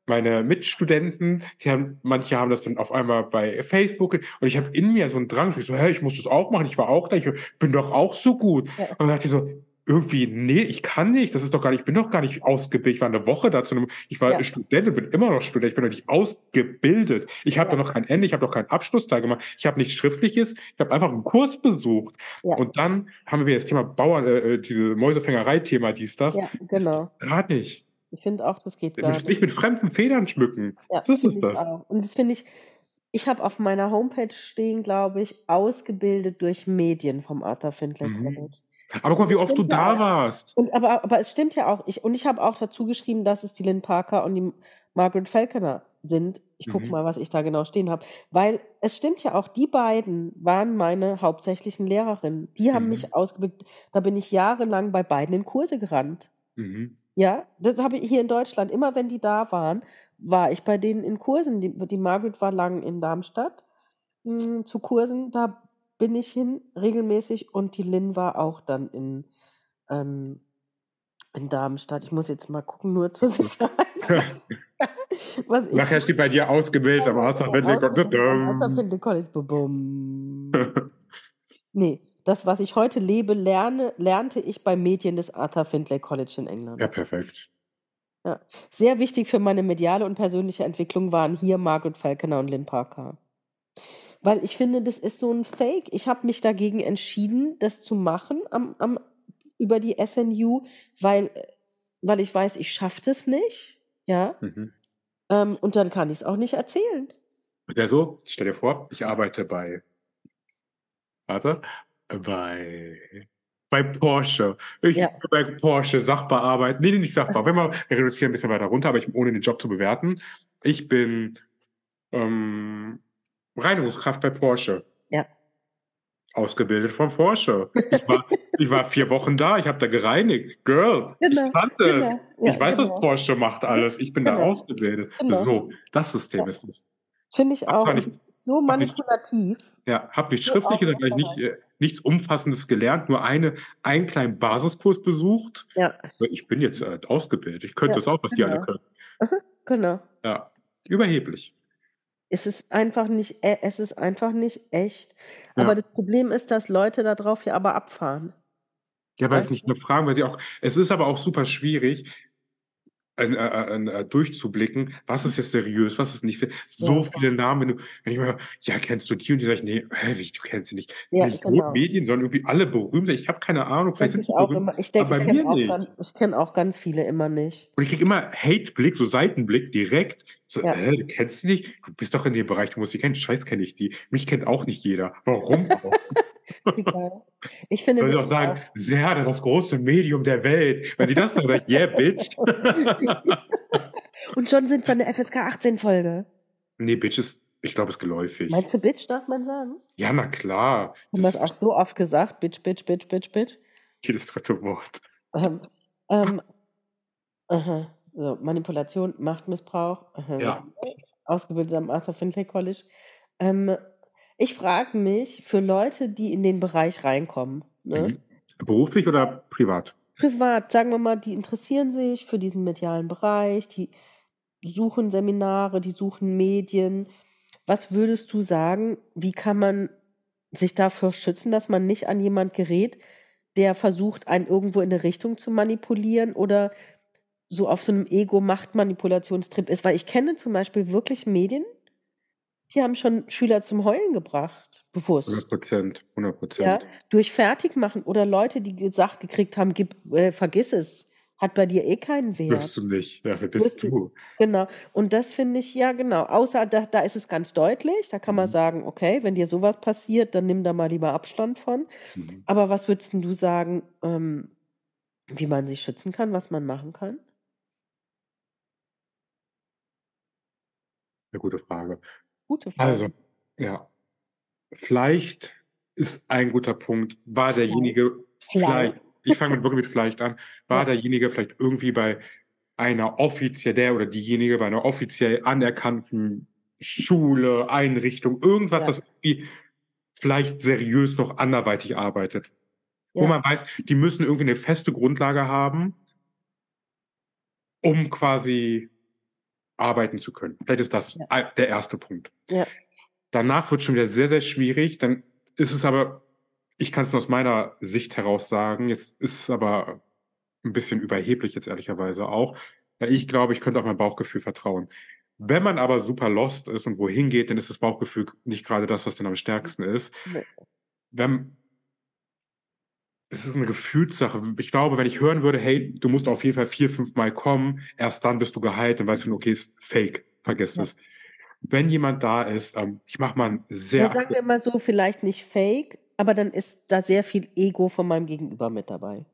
[SPEAKER 1] meine Mitstudenten, die haben, manche haben das dann auf einmal bei Facebook und ich habe in mir so einen Drang, ich so, hä, ich muss das auch machen, ich war auch da, ich bin doch auch so gut.
[SPEAKER 2] Ja.
[SPEAKER 1] Und dann dachte ich so, irgendwie, nee, ich kann nicht, das ist doch gar nicht, ich bin doch gar nicht ausgebildet, ich war eine Woche da zu einem, ich war
[SPEAKER 2] Ja.
[SPEAKER 1] Student und bin immer noch Student, ich bin doch nicht ausgebildet. Ich habe
[SPEAKER 2] Ja.
[SPEAKER 1] doch noch kein Ende, ich habe doch keinen Abschluss da gemacht, ich habe nichts Schriftliches, ich habe einfach einen Kurs besucht.
[SPEAKER 2] Ja.
[SPEAKER 1] Und dann haben wir das Thema Bauern, äh, äh, diese Mäusefängerei-Thema, dies, das.
[SPEAKER 2] Ja, genau.
[SPEAKER 1] Gerade nicht.
[SPEAKER 2] Ich finde auch, das geht gar nicht.
[SPEAKER 1] sich mit fremden Federn schmücken.
[SPEAKER 2] Ja,
[SPEAKER 1] das ist das.
[SPEAKER 2] Auch. Und das finde ich, ich habe auf meiner Homepage stehen, glaube ich, ausgebildet durch Medien vom Arthur Findlay
[SPEAKER 1] Mhm. Aber guck mal, wie oft du
[SPEAKER 2] ja
[SPEAKER 1] da
[SPEAKER 2] auch.
[SPEAKER 1] warst.
[SPEAKER 2] Und aber, aber es stimmt ja auch. Ich, und ich habe auch dazu geschrieben, dass es die Lynn Parker und die Margaret Falconer sind. Ich gucke
[SPEAKER 1] Mhm.
[SPEAKER 2] mal, was ich da genau stehen habe. Weil es stimmt ja auch, die beiden waren meine hauptsächlichen Lehrerinnen. Die haben
[SPEAKER 1] Mhm.
[SPEAKER 2] mich ausgebildet. Da bin ich jahrelang bei beiden in Kurse gerannt.
[SPEAKER 1] Mhm.
[SPEAKER 2] Ja, das habe ich hier in Deutschland. Immer wenn die da waren, war ich bei denen in Kursen. Die, die Margaret war lang in Darmstadt mh, zu Kursen. Da bin ich hin regelmäßig und die Lynn war auch dann in, ähm, in Darmstadt. Ich muss jetzt mal gucken, nur zur Sicherheit. Was
[SPEAKER 1] Nachher steht bei dir ausgebildet am Arthur Findlay
[SPEAKER 2] Ausgebildet am Arthur
[SPEAKER 1] College.
[SPEAKER 2] Nee, das, was ich heute lebe, lerne, lernte ich bei Medien des Arthur Findlay College in England.
[SPEAKER 1] Ja, perfekt.
[SPEAKER 2] Sehr wichtig für meine mediale und persönliche Entwicklung waren hier Margaret Falconer und Lynn Parker. Weil ich finde, das ist so ein Fake. Ich habe mich dagegen entschieden, das zu machen am, am, über die SNU, weil, weil ich weiß, ich schaffe das nicht. Ja.
[SPEAKER 1] Mhm.
[SPEAKER 2] Ähm, und dann kann ich es auch nicht erzählen.
[SPEAKER 1] Ja, so, stell dir vor, ich arbeite bei, warte, bei, bei Porsche. Ich
[SPEAKER 2] Ja.
[SPEAKER 1] bei Porsche Sachbearbeit. Nee, nee, nicht Sachbearbeit. Wenn wir, wir reduzieren ein bisschen weiter runter, aber ich, ohne den Job zu bewerten. Ich bin ähm, Reinigungskraft bei Porsche.
[SPEAKER 2] Ja.
[SPEAKER 1] Ausgebildet von Porsche. Ich war, ich war vier Wochen da, ich habe da gereinigt. Girl,
[SPEAKER 2] Genau,
[SPEAKER 1] ich kannte es.
[SPEAKER 2] genau. Ja,
[SPEAKER 1] ich weiß,
[SPEAKER 2] genau.
[SPEAKER 1] was Porsche macht alles. Ich bin da
[SPEAKER 2] Genau.
[SPEAKER 1] ausgebildet.
[SPEAKER 2] Genau.
[SPEAKER 1] So, das System
[SPEAKER 2] Ja.
[SPEAKER 1] ist es.
[SPEAKER 2] Finde ich auch
[SPEAKER 1] nicht-
[SPEAKER 2] so
[SPEAKER 1] hab nicht-
[SPEAKER 2] manipulativ.
[SPEAKER 1] Ja, habe nicht
[SPEAKER 2] So
[SPEAKER 1] schriftlich gesagt, nicht, äh, nichts Umfassendes gelernt, nur eine, einen kleinen Basiskurs besucht.
[SPEAKER 2] Ja,
[SPEAKER 1] Ich bin jetzt äh, ausgebildet. Ich könnte das auch, was die alle können.
[SPEAKER 2] genau.
[SPEAKER 1] Ja, überheblich.
[SPEAKER 2] Es ist einfach nicht, e- es ist einfach nicht echt.
[SPEAKER 1] Ja.
[SPEAKER 2] Aber das Problem ist, dass Leute darauf ja aber abfahren.
[SPEAKER 1] Ja, weil es nicht nur fragen, weil sie auch, es ist aber auch super schwierig, äh, äh, durchzublicken, was ist jetzt seriös, was ist nicht seriös. So
[SPEAKER 2] Ja.
[SPEAKER 1] viele Namen, wenn, du, wenn ich mal, ja, kennst du die und die sag ich, nee, hä, wie, du kennst sie nicht.
[SPEAKER 2] Ja,
[SPEAKER 1] nicht
[SPEAKER 2] genau.
[SPEAKER 1] so Medien, sondern irgendwie alle berühmt. Ich habe keine Ahnung, vielleicht sind
[SPEAKER 2] ich
[SPEAKER 1] sie
[SPEAKER 2] auch
[SPEAKER 1] berühmt.
[SPEAKER 2] immer. Ich denke, ich kenne auch,
[SPEAKER 1] nicht.
[SPEAKER 2] ganz, ich kenn auch ganz viele immer nicht.
[SPEAKER 1] Und ich kriege immer Hate-Blick, so Seitenblick direkt. So,
[SPEAKER 2] Ja.
[SPEAKER 1] äh, du kennst die nicht? Du bist doch in dem Bereich, du musst die kennen. Scheiß kenne ich die. Mich kennt auch nicht jeder. Warum?
[SPEAKER 2] Wie geil. Ich finde
[SPEAKER 1] Soll auch sagen, Serda, das große Medium der Welt. Wenn die das dann sagt, yeah, bitch.
[SPEAKER 2] Und schon sind wir in der FSK 18 Folge.
[SPEAKER 1] nee, bitch ist, ich glaube, ist geläufig.
[SPEAKER 2] Meinst du Bitch, darf man sagen?
[SPEAKER 1] Ja, na klar.
[SPEAKER 2] Haben wir es auch so oft gesagt? Bitch, Bitch, Bitch, Bitch, Bitch.
[SPEAKER 1] jedes dritte Wort.
[SPEAKER 2] Ähm, ähm, aha. So, Manipulation, Machtmissbrauch. Aha,
[SPEAKER 1] Ja.
[SPEAKER 2] Ausgebildet am Arthur Findlay College. Ähm, ich frage mich, für Leute, die in den Bereich reinkommen, ne?
[SPEAKER 1] Mhm. Beruflich oder privat?
[SPEAKER 2] privat, sagen wir mal, die interessieren sich für diesen medialen Bereich, die suchen Seminare, die suchen Medien. Was würdest du sagen, wie kann man sich dafür schützen, dass man nicht an jemand gerät, der versucht, einen irgendwo in eine Richtung zu manipulieren oder so auf so einem Ego-Macht-Manipulationstrip ist? Weil ich kenne zum Beispiel wirklich Medien, die haben schon Schüler zum Heulen gebracht,
[SPEAKER 1] 100
[SPEAKER 2] bewusst.
[SPEAKER 1] Prozent. 100
[SPEAKER 2] Ja,
[SPEAKER 1] Prozent.
[SPEAKER 2] durch Fertigmachen oder Leute, die gesagt gekriegt haben, gib, äh, vergiss es, hat bei dir eh keinen Wert.
[SPEAKER 1] Wirst du nicht. Ja, wer bist
[SPEAKER 2] du
[SPEAKER 1] du?
[SPEAKER 2] genau. Und das finde ich ja, genau. Außer da da ist es ganz deutlich. Da kann man
[SPEAKER 1] Mhm.
[SPEAKER 2] sagen: „Okay, wenn dir so was passiert, dann nimm da mal lieber Abstand von.“
[SPEAKER 1] Mhm.
[SPEAKER 2] Aber was würdest du sagen, ähm, wie man sich schützen kann, was man machen kann?
[SPEAKER 1] 'Ne gute Frage.
[SPEAKER 2] Gute
[SPEAKER 1] Also,
[SPEAKER 2] Frage.
[SPEAKER 1] ja. Vielleicht ist ein guter Punkt, war derjenige
[SPEAKER 2] Vielleicht.
[SPEAKER 1] vielleicht ich fange mit wirklich mit vielleicht an, war
[SPEAKER 2] Ja.
[SPEAKER 1] derjenige vielleicht irgendwie bei einer offiziell der oder diejenige bei einer offiziell anerkannten Schule, Einrichtung, irgendwas,
[SPEAKER 2] Ja.
[SPEAKER 1] was irgendwie vielleicht seriös noch anderweitig arbeitet. Wo
[SPEAKER 2] Ja.
[SPEAKER 1] man weiß, die müssen irgendwie 'ne feste Grundlage haben um quasi arbeiten zu können. Vielleicht ist das
[SPEAKER 2] Ja.
[SPEAKER 1] der 1. Punkt.
[SPEAKER 2] Ja.
[SPEAKER 1] Danach wird's schon wieder sehr, sehr schwierig. Dann ist es aber ich kann's nur aus meiner Sicht heraus sagen, jetzt ist es aber 'n bisschen überheblich jetzt ehrlicherweise auch, weil ich glaube, ich könnte auf mein Bauchgefühl vertrauen. Wenn man aber super lost ist und wohin geht, dann ist das Bauchgefühl nicht grade das, was dann am stärksten ist.
[SPEAKER 2] Ne.
[SPEAKER 1] Wenn es ist 'ne Gefühlssache. Ich glaube, wenn ich hören würde: „Hey, du musst auf jeden Fall 4, 5 Mal kommen, erst dann bist du geheilt“, dann weißt du: „Okay, ist Fake, vergiss
[SPEAKER 2] Ja.
[SPEAKER 1] es.“ Wenn jemand da ist ähm, ich mache mal 'n
[SPEAKER 2] Ja,
[SPEAKER 1] sehr
[SPEAKER 2] sagen
[SPEAKER 1] aktu
[SPEAKER 2] wir mal so, vielleicht nicht Fake, aber dann ist da sehr viel Ego von meinem Gegenüber mit dabei.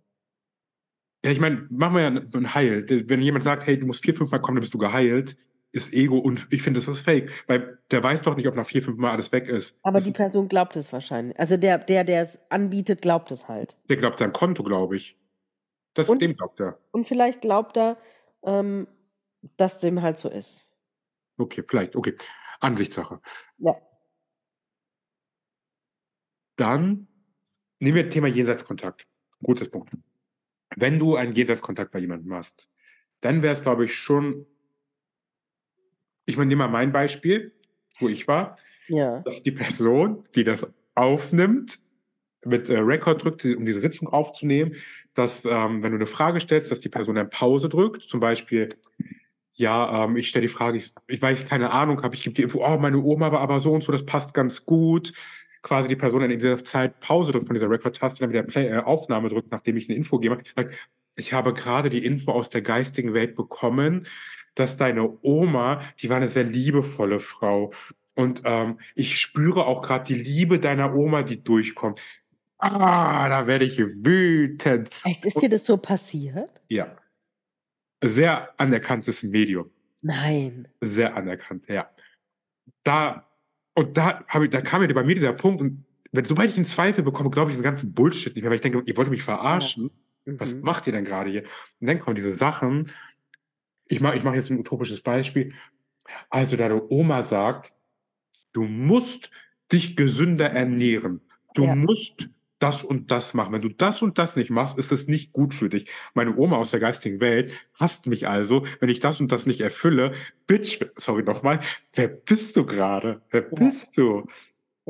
[SPEAKER 1] Ja, ich meine, machen wir ja 'n 'n Heil. Wenn jemand sagt: „Hey, du musst 4, 5 Mal kommen, dann bist du geheilt“, ist Ego und ich finde, das ist Fake, weil der weiß doch nicht, ob nach 4, 5 Mal alles weg ist.
[SPEAKER 2] Aber
[SPEAKER 1] Das
[SPEAKER 2] die Person glaubt es wahrscheinlich. Also, der der der's anbietet, glaubt es halt.
[SPEAKER 1] Der glaubt seinem Konto, glaube ich. Das
[SPEAKER 2] Und
[SPEAKER 1] dem glaubt er.
[SPEAKER 2] und vielleicht glaubt er, ähm, dass dem halt so ist.
[SPEAKER 1] Okay, vielleicht, okay. Ansichtssache.
[SPEAKER 2] Ja.
[SPEAKER 1] Dann nehmen wir Thema Jenseitskontakt. Gutes Punkt. Wenn du einen Jenseitskontakt bei jemandem hast, dann wäre es, glaube ich, schon ich meine, nehme mal mein Beispiel, wo ich war,
[SPEAKER 2] Ja.
[SPEAKER 1] dass die Person, die das aufnimmt, mit, äh, Record drückt, um diese Sitzung aufzunehmen, dass, ähm, wenn du 'ne Frage stellst, dass die Person dann Pause drückt. Zum Beispiel: „Ja, ähm, ich stelle die Frage, ich ich weiß keine Ahnung habe, ich gebe die Info: ‚Oh, meine Oma war aber so und so, das passt ganz gut.‘“ Quasi die Person dann in dieser Zeit Pause drückt von dieser Record-Taste, dann wieder Play äh, Aufnahme drückt, nachdem ich 'ne Info gebe. Sagt: „Ich habe grade die Info aus der geistigen Welt bekommen, dass deine Oma die war 'ne sehr liebevolle Frau und, ähm, ich spüre auch grad die Liebe deiner Oma, die durchkommt.“ Ah, da werde ich wütend.
[SPEAKER 2] Echt, ist dir das so passiert?
[SPEAKER 1] Ja. Sehr anerkanntes Medium.
[SPEAKER 2] Nein.
[SPEAKER 1] Sehr anerkannt, ja. Da und da habe ich da kam ja bei mir dieser Punkt und wenn sobald ich 'n Zweifel bekomme, glaube ich diesen ganzen Bullshit nicht mehr, weil ich denke: „Ihr wollt mich
[SPEAKER 2] Ja.
[SPEAKER 1] verarschen? Was
[SPEAKER 2] Mhm.
[SPEAKER 1] macht ihr denn grade hier?“ Und dann kommen diese Sachen ich mache ich mache jetzt 'n utopisches Beispiel. Also, deine Oma sagt: „Du musst dich gesünder ernähren. Du
[SPEAKER 2] Ja.
[SPEAKER 1] musst das und das machen. Wenn du das und das nicht machst, ist es nicht gut für dich.“ Meine Oma aus der geistigen Welt hasst mich also, wenn ich das und das nicht erfülle. Bitch, sorry noch mal, wer bist du grade? Wer
[SPEAKER 2] Ja.
[SPEAKER 1] bist du?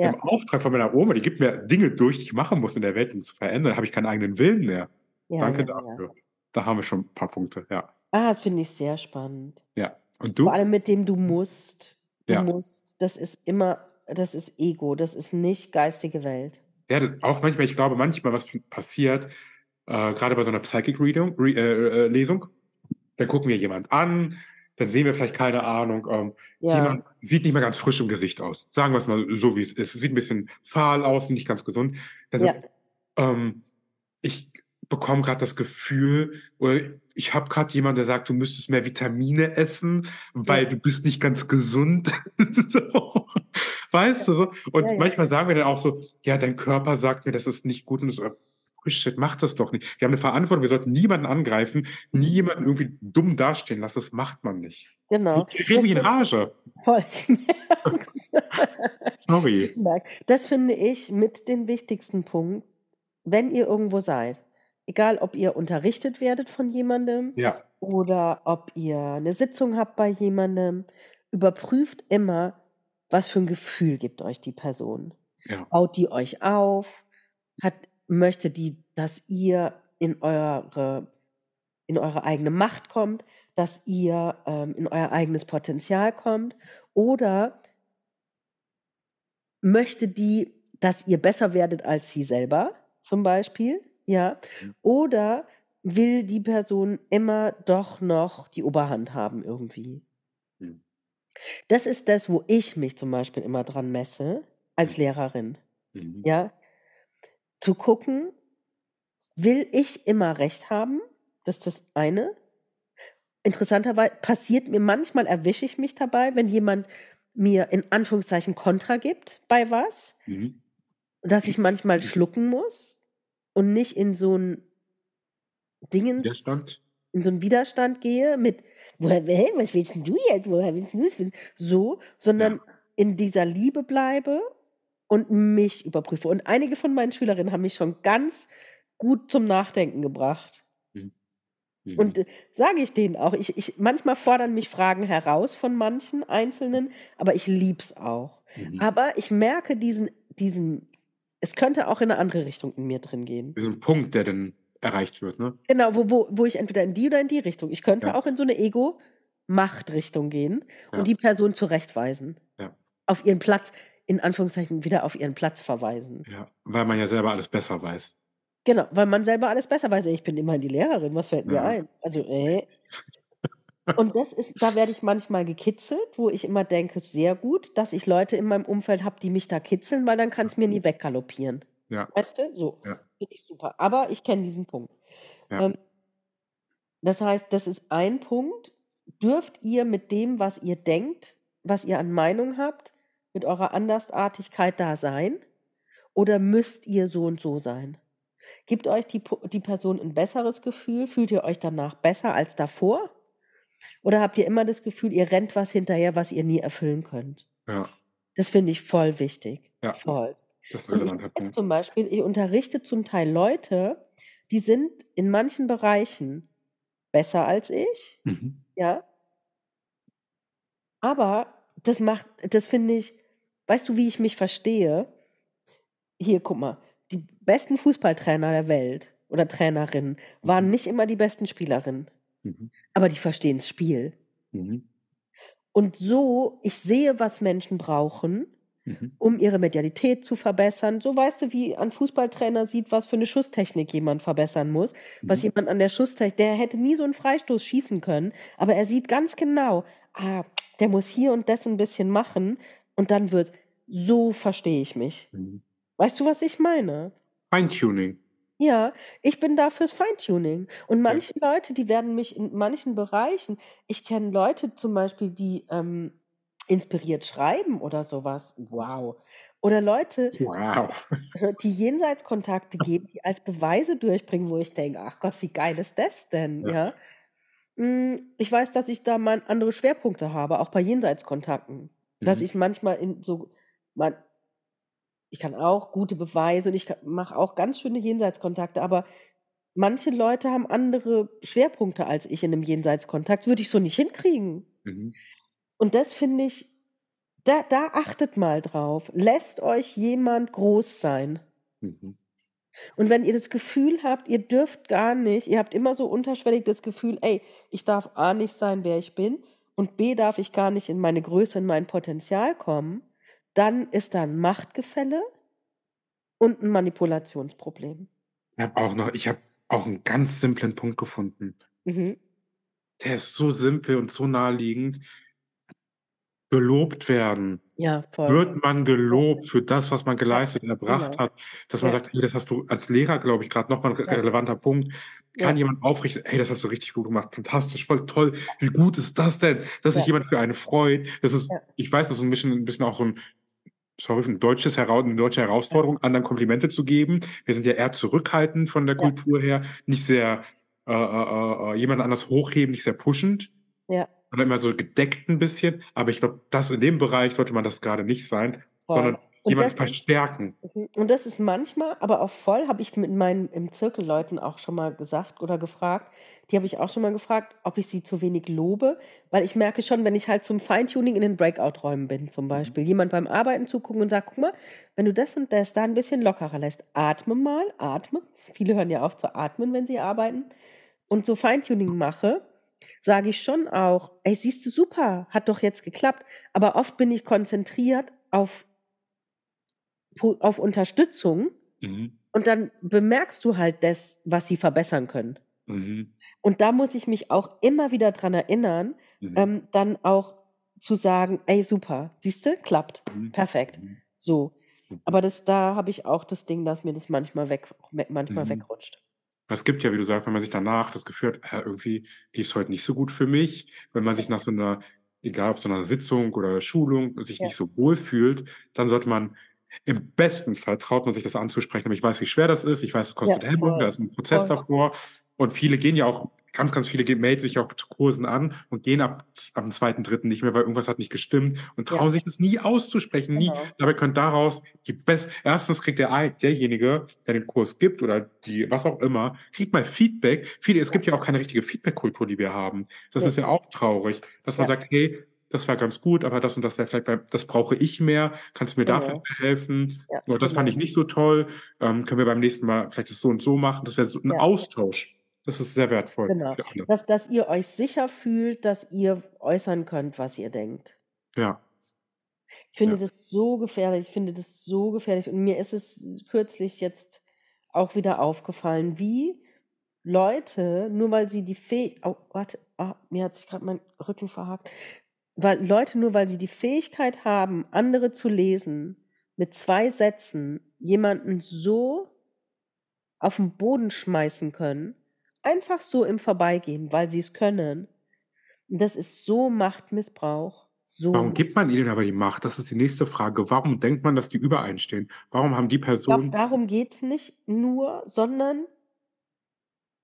[SPEAKER 1] Im
[SPEAKER 2] Ja.
[SPEAKER 1] Auftrag von meiner Oma, die gibt mir Dinge durch, die ich machen muss in der Welt, um zu verändern, habe ich keinen eigenen Willen mehr.
[SPEAKER 2] Ja,
[SPEAKER 1] Danke dafür. Da haben wir schon 'n paar Punkte, ja.
[SPEAKER 2] Ah, finde ich sehr spannend.
[SPEAKER 1] Ja. Und
[SPEAKER 2] Vor
[SPEAKER 1] du?
[SPEAKER 2] allem mit dem „Du musst“. Du
[SPEAKER 1] Ja.
[SPEAKER 2] musst, das ist immer das ist Ego, das ist nicht geistige Welt.
[SPEAKER 1] Ja, auch manchmal ich glaube manchmal, was passiert, äh, grade bei so 'ner Psychic Readung Re äh, äh, Lesung, dann gucken wir jemand an, dann sehen wir vielleicht, keine Ahnung, ähm,
[SPEAKER 2] Ja.
[SPEAKER 1] jemand sieht nicht mehr ganz frisch im Gesicht aus. Sagen wir's mal so, wie's ist. Sieht 'n bisschen fahl aus, nicht ganz gesund. Also,
[SPEAKER 2] Ja.
[SPEAKER 1] ähm, ich bekomme grad das Gefühl oder ich habe grad jemanden, der sagt: „Du müsstest mehr Vitamine essen, weil
[SPEAKER 2] Ja.
[SPEAKER 1] du bist nicht ganz gesund.“ So. Weißt
[SPEAKER 2] Ja.
[SPEAKER 1] du so? Und
[SPEAKER 2] Ja,
[SPEAKER 1] manchmal sagen wir dann auch so: „Ja, dein Körper sagt mir, das ist nicht gut“ und so. Bullshit, mach das doch nicht. Wir haben 'ne Verantwortung, wir sollten niemanden angreifen, nie jemanden irgendwie dumm dastehen lassen. Das macht man nicht.
[SPEAKER 2] Genau.
[SPEAKER 1] Ich rede mich in Rage.
[SPEAKER 2] voll.
[SPEAKER 1] Sorry.
[SPEAKER 2] Das finde ich mit den wichtigsten Punkt, wenn ihr irgendwo seid, egal ob ihr unterrichtet werdet von jemandem
[SPEAKER 1] Ja.
[SPEAKER 2] oder ob ihr 'ne Sitzung habt bei jemandem, überprüft immer, was für 'n Gefühl gibt euch die Person.
[SPEAKER 1] Ja.
[SPEAKER 2] Baut die euch auf? Hat möchte die, dass ihr in eure in eure eigene Macht kommt, dass ihr, ähm, in euer eigenes Potenzial kommt? Oder möchte die, dass ihr besser werdet als sie selber, zum Beispiel, ja?
[SPEAKER 1] Mhm.
[SPEAKER 2] Oder will die Person immer doch noch die Oberhand haben irgendwie.
[SPEAKER 1] Mhm.
[SPEAKER 2] Das ist das, wo ich mich zum Beispiel immer dran messe als
[SPEAKER 1] Mhm.
[SPEAKER 2] Lehrerin.
[SPEAKER 1] Mhm.
[SPEAKER 2] Ja? Zu gucken, will ich immer recht haben? Das ist das eine. Interessanterweise passiert mir manchmal, erwische ich mich dabei, wenn jemand mir in Anführungszeichen Kontra gibt bei was,
[SPEAKER 1] Mhm.
[SPEAKER 2] dass ich manchmal schlucken muss und nicht in so ein Dingens
[SPEAKER 1] Widerstand?
[SPEAKER 2] in so 'n Widerstand gehe mit: „Woher hä, was willst du jetzt? Woher willst du das wissen?“ So, sondern
[SPEAKER 1] Ja.
[SPEAKER 2] in dieser Liebe bleibe und mich überprüfe. Und einige von meinen Schülerinnen haben mich schon ganz gut zum Nachdenken gebracht.
[SPEAKER 1] Mhm. Mhm.
[SPEAKER 2] Und, äh, sage ich denen auch. Ich ich manchmal fordern mich Fragen heraus von manchen Einzelnen, aber ich liebe es auch.
[SPEAKER 1] Mhm.
[SPEAKER 2] Aber ich merke diesen diesen es könnte auch in 'ne andere Richtung in mir drin gehen.
[SPEAKER 1] Diesen Punkt, der dann erreicht wird, ne?
[SPEAKER 2] Genau, wo wo wo ich entweder in die oder in die Richtung ich könnte
[SPEAKER 1] Ja.
[SPEAKER 2] auch in so 'ne Ego-Macht-Richtung gehen
[SPEAKER 1] Ja.
[SPEAKER 2] und die Person zurechtweisen.
[SPEAKER 1] Ja.
[SPEAKER 2] Auf ihren Platz in Anführungszeichen wieder auf ihren Platz verweisen.
[SPEAKER 1] Ja, weil man ja selber alles besser weiß.
[SPEAKER 2] Genau, weil man selber alles besser weiß. Ich bin immerhin die Lehrerin, was fällt mir
[SPEAKER 1] Ja.
[SPEAKER 2] ein? Also, äh. Und das ist da werde ich manchmal gekitzelt, wo ich immer denke: „Sehr gut, dass ich Leute in meinem Umfeld habe, die mich da kitzeln, weil dann kann's mir nie weggaloppieren.“
[SPEAKER 1] Ja.
[SPEAKER 2] Weißt du? So,
[SPEAKER 1] Ja.
[SPEAKER 2] finde ich super. Aber ich kenne diesen Punkt.
[SPEAKER 1] Ja.
[SPEAKER 2] Ähm das heißt, das ist ein Punkt. Dürft ihr mit dem, was ihr denkt, was ihr an Meinung habt, mit eurer Andersartigkeit da sein? Oder müsst ihr so und so sein? Gibt euch die die Person 'n besseres Gefühl? Fühlt ihr euch danach besser als davor? Oder habt ihr immer das Gefühl, ihr rennt was hinterher, was ihr nie erfüllen könnt?
[SPEAKER 1] Ja.
[SPEAKER 2] Das finde ich voll wichtig.
[SPEAKER 1] Ja.
[SPEAKER 2] Voll.
[SPEAKER 1] Das ist
[SPEAKER 2] Und ich weiß zum Beispiel, ich unterrichte zum Teil Leute, die sind in manchen Bereichen besser als ich,
[SPEAKER 1] Mhm.
[SPEAKER 2] ja? Aber das macht das finde ich weißt du, wie ich mich verstehe? Hier, guck mal, die besten Fußballtrainer der Welt oder Trainerinnen waren
[SPEAKER 1] Mhm.
[SPEAKER 2] nicht immer die besten Spielerinnen,
[SPEAKER 1] Mhm.
[SPEAKER 2] aber die verstehen's Spiel.
[SPEAKER 1] Mhm.
[SPEAKER 2] Und so ich sehe, was Menschen brauchen,
[SPEAKER 1] Mhm.
[SPEAKER 2] um ihre Medialität zu verbessern. So weißt du, wie ein Fußballtrainer sieht, was für 'ne Schusstechnik jemand verbessern muss, was
[SPEAKER 1] Mhm.
[SPEAKER 2] jemand an der Schusstech der hätte nie so 'n Freistoß schießen können, aber er sieht ganz genau: „Ah, der muss hier und das 'n bisschen machen und dann wird's“ so verstehe ich mich.
[SPEAKER 1] Mhm.
[SPEAKER 2] Weißt du, was ich meine?
[SPEAKER 1] Feintuning.
[SPEAKER 2] Ja, ich bin da fürs Feintuning. Und
[SPEAKER 1] Ja.
[SPEAKER 2] manche Leute, die werden mich in manchen Bereichen ich kenne Leute zum Beispiel, die, ähm, inspiriert schreiben oder so was. Wow. Oder Leute,
[SPEAKER 1] Wow.
[SPEAKER 2] die Jenseitskontakte geben, die als Beweise durchbringen, wo ich denke: „Ach Gott, wie geil ist das denn?“
[SPEAKER 1] Ja.
[SPEAKER 2] Ja? Hm, ich weiß, dass ich da mal andere Schwerpunkte habe, auch bei Jenseitskontakten. Dass
[SPEAKER 1] Mhm.
[SPEAKER 2] ich manchmal in so man ich kann auch gute Beweise und ich mache auch ganz schöne Jenseitskontakte, aber manche Leute haben andere Schwerpunkte als ich in 'nem Jenseitskontakt. Das würde ich so nicht hinkriegen.
[SPEAKER 1] Mhm.
[SPEAKER 2] Und das finde ich da da achtet mal drauf. Lässt euch jemand groß sein.
[SPEAKER 1] Mhm.
[SPEAKER 2] Und wenn ihr das Gefühl habt, ihr dürft gar nicht ihr habt immer so unterschwellig das Gefühl: „Ey, ich darf A nicht sein, wer ich bin und B darf ich gar nicht in meine Größe, in mein Potenzial kommen“, dann ist da 'n Machtgefälle und 'n Manipulationsproblem.
[SPEAKER 1] Ich habe auch noch ich habe auch 'n ganz simplen Punkt gefunden.
[SPEAKER 2] Mhm.
[SPEAKER 1] Der ist so simpel und so naheliegend. Gelobt werden.
[SPEAKER 2] Ja, voll.
[SPEAKER 1] Wird man gelobt für das, was man geleistet und erbracht
[SPEAKER 2] genau.
[SPEAKER 1] hat, dass man
[SPEAKER 2] Ja.
[SPEAKER 1] sagt: „Hey, das hast du“ als Lehrer, glaube ich, grad noch mal 'n re
[SPEAKER 2] Ja.
[SPEAKER 1] relevanter Punkt. Kann
[SPEAKER 2] Ja.
[SPEAKER 1] jemand aufrichtig „Hey, das hast du richtig gut gemacht. Fantastisch, voll toll. Wie gut ist das denn, dass sich jemand für einen freut?“ Das ist ich weiß, das ist 'n bisschen 'n bisschen auch so 'n sorry, 'n deutsches Herau 'ne deutsche. Herausforderung, anderen Komplimente zu geben. Wir sind ja eher zurückhaltend von der. Kultur her, nicht sehr, äh, äh, äh, jemand anders hochheben, nicht sehr pushend,
[SPEAKER 2] Ja.
[SPEAKER 1] sondern immer so gedeckt 'n bisschen. Aber ich glaube, das in dem Bereich sollte man das grade nicht sein, sondern
[SPEAKER 2] Voll. Und ist
[SPEAKER 1] verstärken.
[SPEAKER 2] mhm, und das ist manchmal, aber auch voll habe ich mit meinen im Zirkel Leuten auch schon mal gesagt oder gefragt die habe ich auch schon mal gefragt, ob ich sie zu wenig lobe, weil ich merke schon, wenn ich halt zum Feintuning in den Breakout-Räumen bin zum
[SPEAKER 1] Mhm.
[SPEAKER 2] Beispiel, jemand beim Arbeiten zugucken und sage: „Guck mal, wenn du das und das da 'n bisschen lockerer lässt, atme mal, atme.“ Viele hören ja auf zu atmen, wenn sie arbeiten. Und so Feintuning mache, sage ich schon auch: „Ey, siehst du, super, hat doch jetzt geklappt.“ Aber oft bin ich konzentriert auf auf Unterstützung
[SPEAKER 1] Mhm.
[SPEAKER 2] und dann bemerkst du halt das, was sie verbessern können.
[SPEAKER 1] Mhm.
[SPEAKER 2] Und da muss ich mich auch immer wieder dran erinnern,
[SPEAKER 1] Mhm.
[SPEAKER 2] ähm, dann auch zu sagen: „Ey, super, siehst du, klappt,
[SPEAKER 1] Mhm.
[SPEAKER 2] perfekt.“
[SPEAKER 1] Mhm.
[SPEAKER 2] So. Aber das da habe ich auch das Ding, dass mir das manchmal weg manchmal
[SPEAKER 1] Mhm.
[SPEAKER 2] wegrutscht.
[SPEAKER 1] Es gibt ja, wie du sagst, wenn man sich danach das Gefühl hat: „Äh, irgendwie lief's heute nicht so gut für mich.“ Wenn man sich nach so 'ner egal ob so 'ner Sitzung oder Schulung sich
[SPEAKER 2] Ja.
[SPEAKER 1] nicht so wohl fühlt, dann sollte man im besten Fall traut man sich das anzusprechen. Aber ich weiß, wie schwer das ist. Ich weiß, es
[SPEAKER 2] Ja,
[SPEAKER 1] kostet Hemmung, da ist 'n Prozess
[SPEAKER 2] voll.
[SPEAKER 1] davor. Und viele gehen ja auch ganz, ganz viele melden sich auch zu Kursen an und gehen ab ab dem 2., 3. nicht mehr, weil irgendwas hat nicht gestimmt und
[SPEAKER 2] Ja.
[SPEAKER 1] trauen sich das nie auszusprechen, nie.
[SPEAKER 2] Genau.
[SPEAKER 1] Dabei könnte daraus die best 1. kriegt der derjenige, der den Kurs gibt oder die was auch immer, kriegt mal Feedback. Viele es
[SPEAKER 2] Ja.
[SPEAKER 1] gibt ja auch keine richtige Feedbackkultur, die wir haben. Das
[SPEAKER 2] Ne.
[SPEAKER 1] ist ja auch traurig, dass man
[SPEAKER 2] Ja.
[SPEAKER 1] sagt: „Hey, das war ganz gut, aber das und das wäre vielleicht bei das brauche ich mehr. Kannst du mir da
[SPEAKER 2] Genau.
[SPEAKER 1] vielleicht bei helfen?
[SPEAKER 2] Ja,
[SPEAKER 1] Oder das fand
[SPEAKER 2] genau.
[SPEAKER 1] ich nicht so toll. Ähm, können wir beim nächsten Mal vielleicht das so und so machen?“ Das wäre so 'n
[SPEAKER 2] Ja.
[SPEAKER 1] Austausch. Das ist sehr wertvoll
[SPEAKER 2] Genau. Dass dass ihr euch sicher fühlt, dass ihr äußern könnt, was ihr denkt.
[SPEAKER 1] Ja.
[SPEAKER 2] Ich finde
[SPEAKER 1] Ja.
[SPEAKER 2] das so gefährlich. Ich finde das so gefährlich. Und mir ist es kürzlich jetzt auch wieder aufgefallen, wie Leute, nur weil sie die Fäh oh, warte, ah, mir hat sich grad mein Rücken verhakt. Weil Leute, nur weil sie die Fähigkeit haben, andere zu lesen, mit 2 Sätzen jemanden so auf 'n Boden schmeißen können, einfach so im Vorbeigehen, weil sie's können. Und das ist so Machtmissbrauch, so
[SPEAKER 1] Warum gibt man ihnen aber die Macht? Das ist die nächste Frage. Warum denkt man, dass die über einen stehen? Warum haben die Personen
[SPEAKER 2] darum geht's nicht nur, sondern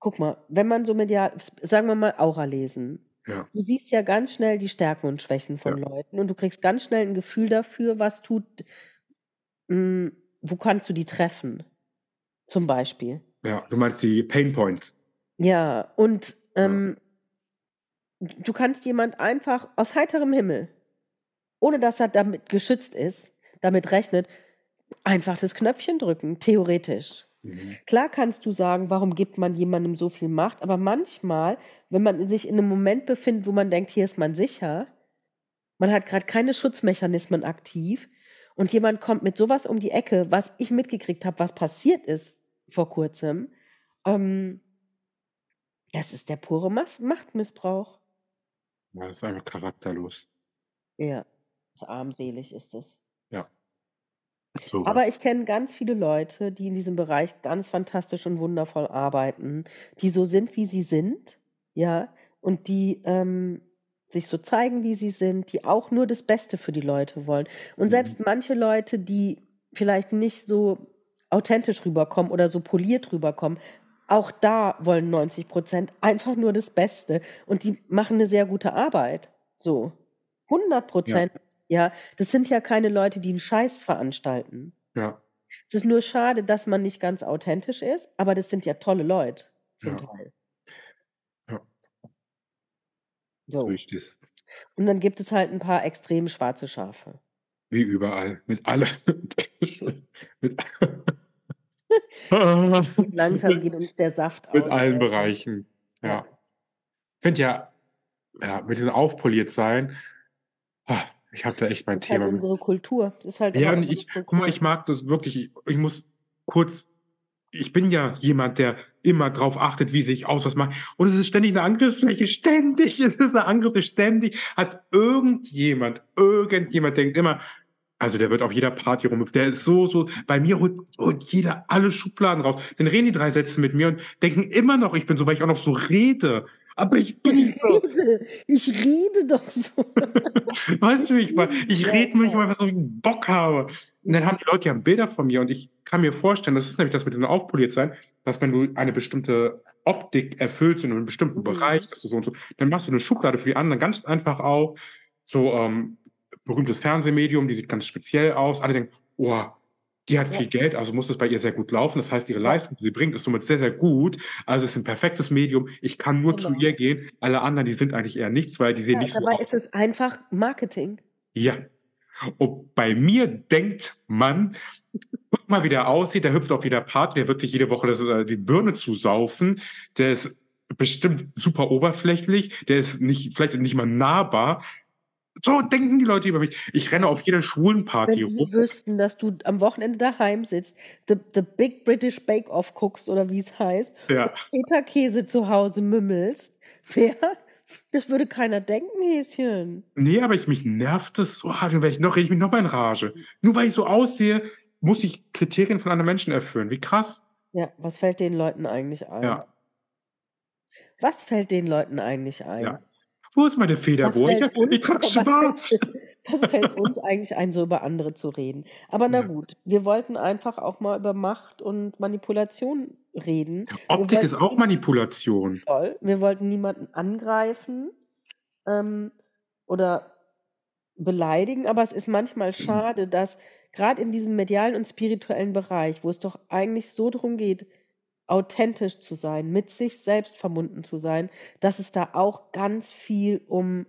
[SPEAKER 2] guck mal, wenn man so medial sagen wir mal Aura lesen.
[SPEAKER 1] Ja.
[SPEAKER 2] Du siehst ja ganz schnell die Stärken und Schwächen von
[SPEAKER 1] Ja.
[SPEAKER 2] Leuten und du kriegst ganz schnell 'n Gefühl dafür, was tut hm, wo kannst du die treffen, zum Beispiel.
[SPEAKER 1] Ja, du meinst die Pain Points.
[SPEAKER 2] Ja, und,
[SPEAKER 1] Ja.
[SPEAKER 2] ähm d du kannst jemand einfach aus heiterem Himmel, ohne dass er damit geschützt ist, damit rechnet, einfach das Knöpfchen drücken, theoretisch.
[SPEAKER 1] Mhm.
[SPEAKER 2] Klar kannst du sagen: „Warum gibt man jemandem so viel Macht?“ Aber manchmal, wenn man sich in 'nem Moment befindet, wo man denkt: „Hier ist man sicher“, man hat grad keine Schutzmechanismen aktiv und jemand kommt mit so was um die Ecke, was ich mitgekriegt habe, was passiert ist vor Kurzem, ähm das ist der pure Mas Machtmissbrauch.
[SPEAKER 1] Ja, das ist einfach charakterlos.
[SPEAKER 2] Ja, so armselig ist es.
[SPEAKER 1] Ja. So
[SPEAKER 2] Aber ich kenne ganz viele Leute, die in diesem Bereich ganz fantastisch und wundervoll arbeiten, die so sind, wie sie sind, ja, und die, ähm, sich so zeigen, wie sie sind, die auch nur das Beste für die Leute wollen. Und
[SPEAKER 1] Mhm.
[SPEAKER 2] selbst manche Leute, die vielleicht nicht so authentisch rüberkommen oder so poliert rüberkommen, auch da wollen 90 % einfach nur das Beste und die machen 'ne sehr gute Arbeit, so. 100 %,
[SPEAKER 1] Ja.
[SPEAKER 2] Ja. Das sind ja keine Leute, die 'n Scheiß veranstalten.
[SPEAKER 1] Ja.
[SPEAKER 2] Es ist nur schade, dass man nicht ganz authentisch ist, aber das sind ja tolle Leute zum
[SPEAKER 1] Ja.
[SPEAKER 2] Teil.
[SPEAKER 1] Ja.
[SPEAKER 2] So.
[SPEAKER 1] Richtig.
[SPEAKER 2] Und dann gibt es halt 'n paar extrem schwarze Schafe.
[SPEAKER 1] Wie überall, mit alle mit
[SPEAKER 2] Langsam geht uns der Saft
[SPEAKER 1] mit
[SPEAKER 2] aus,
[SPEAKER 1] allen
[SPEAKER 2] Leute.
[SPEAKER 1] Bereichen,
[SPEAKER 2] Ja.
[SPEAKER 1] ja. Finde ja ja, mit diesem Aufpoliertsein, ich habe da echt mein
[SPEAKER 2] Das ist halt
[SPEAKER 1] Thema mit.
[SPEAKER 2] unsere Kultur. Das ist halt
[SPEAKER 1] Ja, und ich guck mal, ich mag das wirklich. Ich ich muss kurz ich bin ja jemand, der immer drauf achtet, wie sehe ich aus, was mache und es ist ständig 'ne Angriffsfläche, ständig. Es ist 'ne Angriffsfläche, ständig hat irgendjemand irgendjemand denkt immer: „Also, der wird auf jeder Party rumhüpfen. Der ist so, so“ bei mir holt holt jeder alle Schubladen raus. Dann reden die 3 Sätze mit mir und denken immer noch, ich bin so, weil ich auch noch so rede. Aber ich bin
[SPEAKER 2] Ich
[SPEAKER 1] nicht so.
[SPEAKER 2] rede ich rede doch so.
[SPEAKER 1] Weißt du, wie ich meine? Ich rede manchmal, was ich Bock habe. Und dann haben die Leute ja Bilder von mir und ich kann mir vorstellen, das ist nämlich das mit diesem Aufpoliertsein, dass wenn du eine bestimmte Optik erfüllst in 'nem bestimmten Bereich,
[SPEAKER 2] Mhm.
[SPEAKER 1] dass du so und so dann machst du 'ne Schublade für die anderen ganz einfach auf. So, ähm, berühmtes Fernsehmedium, die sieht ganz speziell aus. Alle denken: „Oh, die hat
[SPEAKER 2] Ja.
[SPEAKER 1] viel Geld, also muss es bei ihr sehr gut laufen. Das heißt, ihre. Leistung, die sie bringt, ist somit sehr, sehr gut. Also, ist 'n perfektes Medium. Ich kann nur zu
[SPEAKER 2] Genau.
[SPEAKER 1] ihr gehen. Alle anderen, die sind eigentlich eher nichts, weil die sehen
[SPEAKER 2] Ja,
[SPEAKER 1] nicht so
[SPEAKER 2] dabei
[SPEAKER 1] aus.“
[SPEAKER 2] ist es einfach Marketing.
[SPEAKER 1] Ja. Und bei mir denkt man: „Guck mal, wie der aussieht. Der hüpft auf jeder Party. Der wird sich jede Woche das äh, die Birne zusaufen. Der ist bestimmt super oberflächlich. Der ist nicht vielleicht nicht mal nahbar. So denken die Leute über mich. Ich renne auf jeder schwulen Party
[SPEAKER 2] Wenn die
[SPEAKER 1] rum.
[SPEAKER 2] wüssten, dass du am Wochenende daheim sitzt, the, the Big British Bake Off guckst oder wie es heißt,
[SPEAKER 1] Ja.
[SPEAKER 2] Peter Käse zu Hause mümmelst, wer? Das würde keiner denken, Häschen.
[SPEAKER 1] Nee, aber ich, mich nervt das so hart. Und wenn ich noch, rede ich mich noch mal in Rage. Nur weil ich so aussehe, muss ich Kriterien von anderen Menschen erfüllen. Wie krass.
[SPEAKER 2] Ja, was fällt den Leuten eigentlich ein?
[SPEAKER 1] Ja.
[SPEAKER 2] Was fällt den Leuten eigentlich ein?
[SPEAKER 1] Ja. Wo ist meine
[SPEAKER 2] Was
[SPEAKER 1] Federbohr? Ich,
[SPEAKER 2] uns,
[SPEAKER 1] ich trage
[SPEAKER 2] was
[SPEAKER 1] schwarz.
[SPEAKER 2] was fällt uns eigentlich ein, so über andere zu reden? Aber na
[SPEAKER 1] Ja.
[SPEAKER 2] gut, wir wollten einfach auch mal über Macht und Manipulation reden.
[SPEAKER 1] Optik ist auch Manipulation.
[SPEAKER 2] voll, wir wollten niemanden angreifen ähm, oder beleidigen, aber es ist manchmal schade, dass gerade in diesem medialen und spirituellen Bereich, wo es doch eigentlich so darum geht, authentisch zu sein, mit sich selbst verbunden zu sein, dass es da auch ganz viel um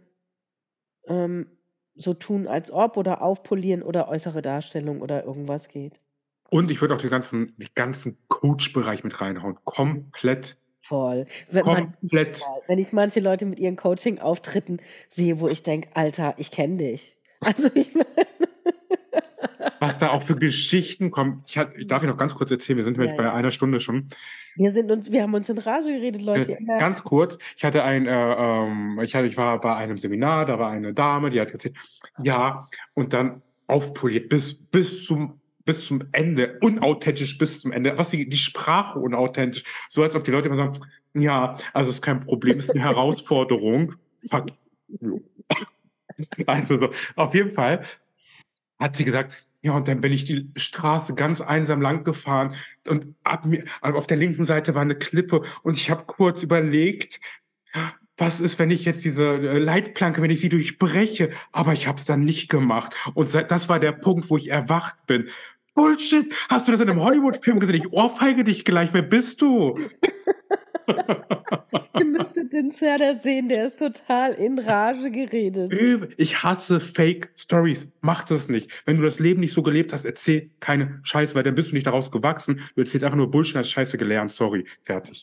[SPEAKER 2] ähm, so tun als ob oder aufpolieren oder äußere Darstellung oder irgendwas geht.
[SPEAKER 1] Und ich würde auch den ganzen, den ganzen Coach-Bereich mit reinhauen. Komplett.
[SPEAKER 2] Voll. Wenn, man,
[SPEAKER 1] Komplett.
[SPEAKER 2] wenn ich manche Leute mit ihren Coaching-Auftritten sehe, wo ich denke, Alter, ich kenne dich. Also ich
[SPEAKER 1] Was da auch für Geschichten kommen. Ich, hat, darf ich noch ganz kurz erzählen, wir sind nämlich
[SPEAKER 2] Ja,
[SPEAKER 1] bei
[SPEAKER 2] ja.
[SPEAKER 1] einer Stunde schon.
[SPEAKER 2] wir sind uns, wir haben uns in Rage geredet, Leute.
[SPEAKER 1] Äh, Ganz kurz, ich hatte ein, äh, ähm, ich, hatte, ich war bei einem Seminar, da war eine Dame, die hat erzählt, ja, und dann aufpoliert bis, bis zum bis zum Ende, unauthentisch bis zum Ende, was die, die Sprache unauthentisch, so als ob die Leute immer sagen, ja, also ist kein Problem, ist eine Herausforderung. Fuck. Also so, auf jeden Fall hat sie gesagt, ja, und dann bin ich die Straße ganz einsam lang gefahren und ab mir, auf der linken Seite war eine Klippe und ich habe kurz überlegt, was ist, wenn ich jetzt diese äh, Leitplanke, wenn ich sie durchbreche? Aber ich habe es dann nicht gemacht. Und das war der Punkt, wo ich erwacht bin. Bullshit! Hast du das in einem Hollywood-Film gesehen? Ich ohrfeige dich gleich. Wer bist du?
[SPEAKER 2] ihr müsstet den Zerder sehen, der ist total in Rage geredet.
[SPEAKER 1] Ich hasse Fake Stories. Mach das nicht. Wenn du das Leben nicht so gelebt hast, erzähl keine Scheiße, weil dann bist du nicht daraus gewachsen. Du erzählst einfach nur Bullshit, hast Scheiße gelernt. Sorry. Fertig.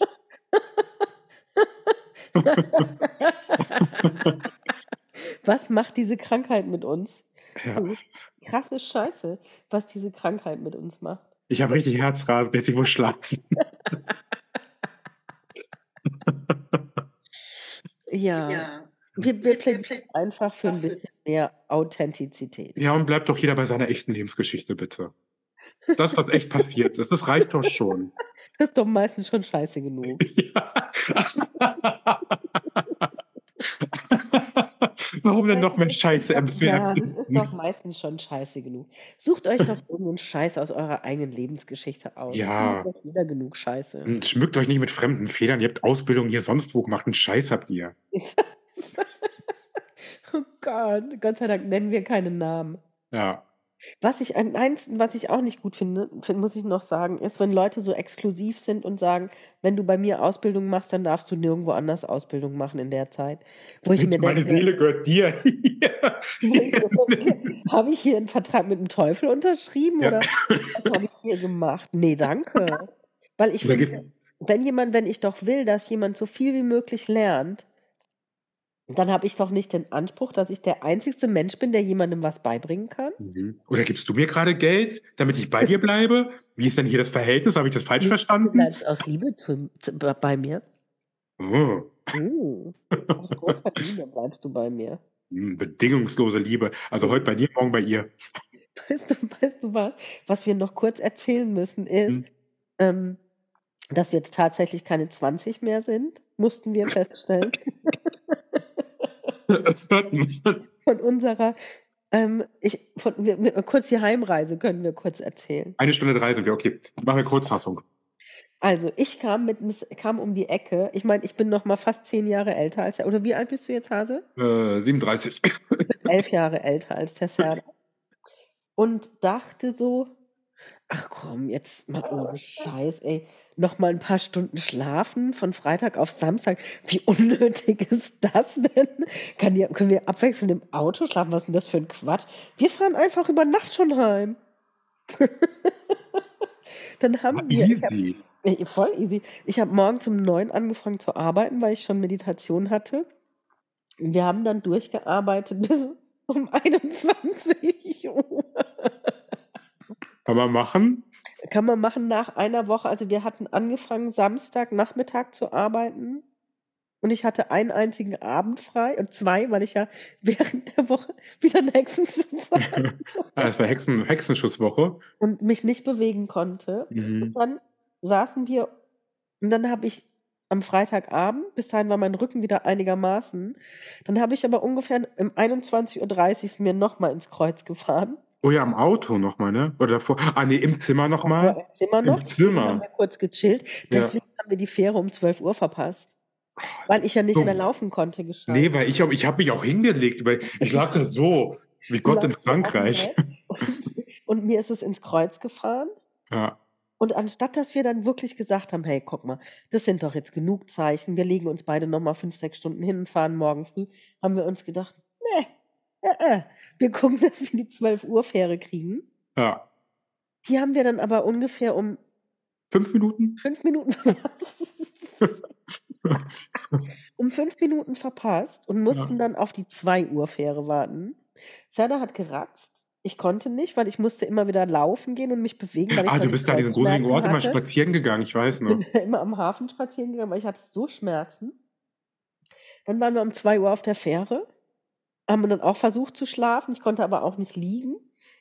[SPEAKER 2] Was macht diese Krankheit mit uns?
[SPEAKER 1] Ja.
[SPEAKER 2] Also, krasse Scheiße, was diese Krankheit mit uns macht.
[SPEAKER 1] Ich habe richtig Herzrasen, jetzt ich wohl schlafen.
[SPEAKER 2] Ja. Wir, wir plädieren einfach für ein bisschen mehr Authentizität.
[SPEAKER 1] Ja, und bleibt doch jeder bei seiner echten Lebensgeschichte, bitte. Das, was echt passiert ist, das reicht doch schon.
[SPEAKER 2] Das ist doch meistens schon scheiße genug.
[SPEAKER 1] Ja. Warum denn noch mit Scheiße
[SPEAKER 2] Ja,
[SPEAKER 1] empfehlen?
[SPEAKER 2] das ist doch meistens schon scheiße genug. Sucht euch doch irgendeinen Scheiß aus eurer eigenen Lebensgeschichte aus.
[SPEAKER 1] Ja.
[SPEAKER 2] Doch jeder genug Scheiße.
[SPEAKER 1] Und schmückt euch nicht mit fremden Federn. Ihr habt Ausbildung hier sonst wo gemacht. Einen Scheiß habt ihr.
[SPEAKER 2] oh Gott, Gott sei Dank nennen wir keine Namen.
[SPEAKER 1] Ja.
[SPEAKER 2] Was ich, ein- eins, was ich auch nicht gut finde, find, muss ich noch sagen, ist, wenn Leute so exklusiv sind und sagen, wenn du bei mir Ausbildung machst, dann darfst du nirgendwo anders Ausbildung machen in der Zeit. Wo ich mir
[SPEAKER 1] Meine
[SPEAKER 2] denke,
[SPEAKER 1] Seele gehört dir.
[SPEAKER 2] habe ich hier einen Vertrag mit dem Teufel unterschrieben
[SPEAKER 1] Ja.
[SPEAKER 2] oder was habe ich hier gemacht? Nee, danke. Weil ich finde, wenn jemand, wenn ich doch will, dass jemand so viel wie möglich lernt, dann habe ich doch nicht den Anspruch, dass ich der einzigste Mensch bin, der jemandem was beibringen kann.
[SPEAKER 1] Mhm. Oder gibst du mir gerade Geld, damit ich bei dir bleibe? Wie ist denn hier das Verhältnis? Habe ich das falsch
[SPEAKER 2] Du
[SPEAKER 1] verstanden?
[SPEAKER 2] bleibst aus Liebe zu, zu, bei mir.
[SPEAKER 1] Oh.
[SPEAKER 2] Mm. Aus großer Liebe bleibst du bei mir.
[SPEAKER 1] Hm, Bedingungslose Liebe. Also heute bei dir, morgen bei ihr.
[SPEAKER 2] Weißt du, weißt du was? Was wir noch kurz erzählen müssen, ist,
[SPEAKER 1] Hm.
[SPEAKER 2] ähm, dass wir tatsächlich keine 20 mehr sind, mussten wir feststellen. Von unserer, ähm, ich, von, wir, wir, kurz die Heimreise können wir kurz erzählen.
[SPEAKER 1] Eine Stunde drei sind wir, okay. Machen wir Kurzfassung.
[SPEAKER 2] Also, ich kam, mit, kam um die Ecke. Ich meine, ich bin noch mal fast zehn Jahre älter als er. Oder wie alt bist du jetzt, Hase?
[SPEAKER 1] Äh, 37.
[SPEAKER 2] elf Jahre älter als der Serda. Und dachte so, ach komm, jetzt mal ohne Scheiß, ey, noch mal ein paar Stunden schlafen von Freitag auf Samstag. Wie unnötig ist das denn? Kann die, können wir abwechselnd im Auto schlafen? Was ist denn das für ein Quatsch? Wir fahren einfach über Nacht schon heim. Dann haben wir, ich hab,
[SPEAKER 1] Easy.
[SPEAKER 2] Ey, Voll easy. Ich habe morgens um neun angefangen zu arbeiten, weil ich schon Meditation hatte. Und wir haben dann durchgearbeitet bis um 21 Uhr.
[SPEAKER 1] Kann man machen?
[SPEAKER 2] Kann man machen nach einer Woche. Also wir hatten angefangen, Samstagnachmittag zu arbeiten. Und ich hatte einen einzigen Abend frei und zwei, weil ich ja während der Woche wieder einen Hexenschuss hatte
[SPEAKER 1] Ah, es war Hexen, Hexenschusswoche.
[SPEAKER 2] und mich nicht bewegen konnte.
[SPEAKER 1] Mhm.
[SPEAKER 2] Und dann saßen wir und dann habe ich am Freitagabend, bis dahin war mein Rücken wieder einigermaßen, dann habe ich aber ungefähr um 21.30 Uhr mir nochmal ins Kreuz gefahren.
[SPEAKER 1] Oh ja, im Auto nochmal, ne? Oder davor. Ah, nee, im Zimmer nochmal.
[SPEAKER 2] im Zimmer noch.
[SPEAKER 1] Im Zimmer.
[SPEAKER 2] haben wir kurz gechillt.
[SPEAKER 1] Ja.
[SPEAKER 2] Deswegen haben wir die Fähre um 12 Uhr verpasst. Weil ich ja nicht
[SPEAKER 1] dumm.
[SPEAKER 2] mehr laufen konnte, gescheit.
[SPEAKER 1] Nee, weil ich, ich habe mich auch hingelegt. Weil ich lag da so, wie Gott in
[SPEAKER 2] so
[SPEAKER 1] Frankreich.
[SPEAKER 2] Und, und mir ist es ins Kreuz gefahren.
[SPEAKER 1] Ja.
[SPEAKER 2] Und anstatt dass wir dann wirklich gesagt haben, hey, guck mal, das sind doch jetzt genug Zeichen, wir legen uns beide nochmal fünf, sechs Stunden hin und fahren morgen früh, haben wir uns gedacht, nee, äh, äh, wir gucken, dass wir die 12 Uhr Fähre kriegen.
[SPEAKER 1] ja.
[SPEAKER 2] Die haben wir dann aber ungefähr um
[SPEAKER 1] Fünf Minuten?
[SPEAKER 2] fünf Minuten verpasst. um fünf Minuten verpasst und mussten dann auf die 2 Uhr Fähre warten. Serda hat geratzt. Ich konnte nicht, weil ich musste immer wieder laufen gehen und mich bewegen. Ich
[SPEAKER 1] Ah, du bist da an diesen gruseligen Ort immer spazieren gegangen, ich weiß
[SPEAKER 2] bin
[SPEAKER 1] noch.
[SPEAKER 2] immer am Hafen spazieren gegangen, weil ich hatte so Schmerzen. Dann waren wir um 2 Uhr auf der Fähre, haben dann auch versucht zu schlafen. Ich konnte aber auch nicht liegen.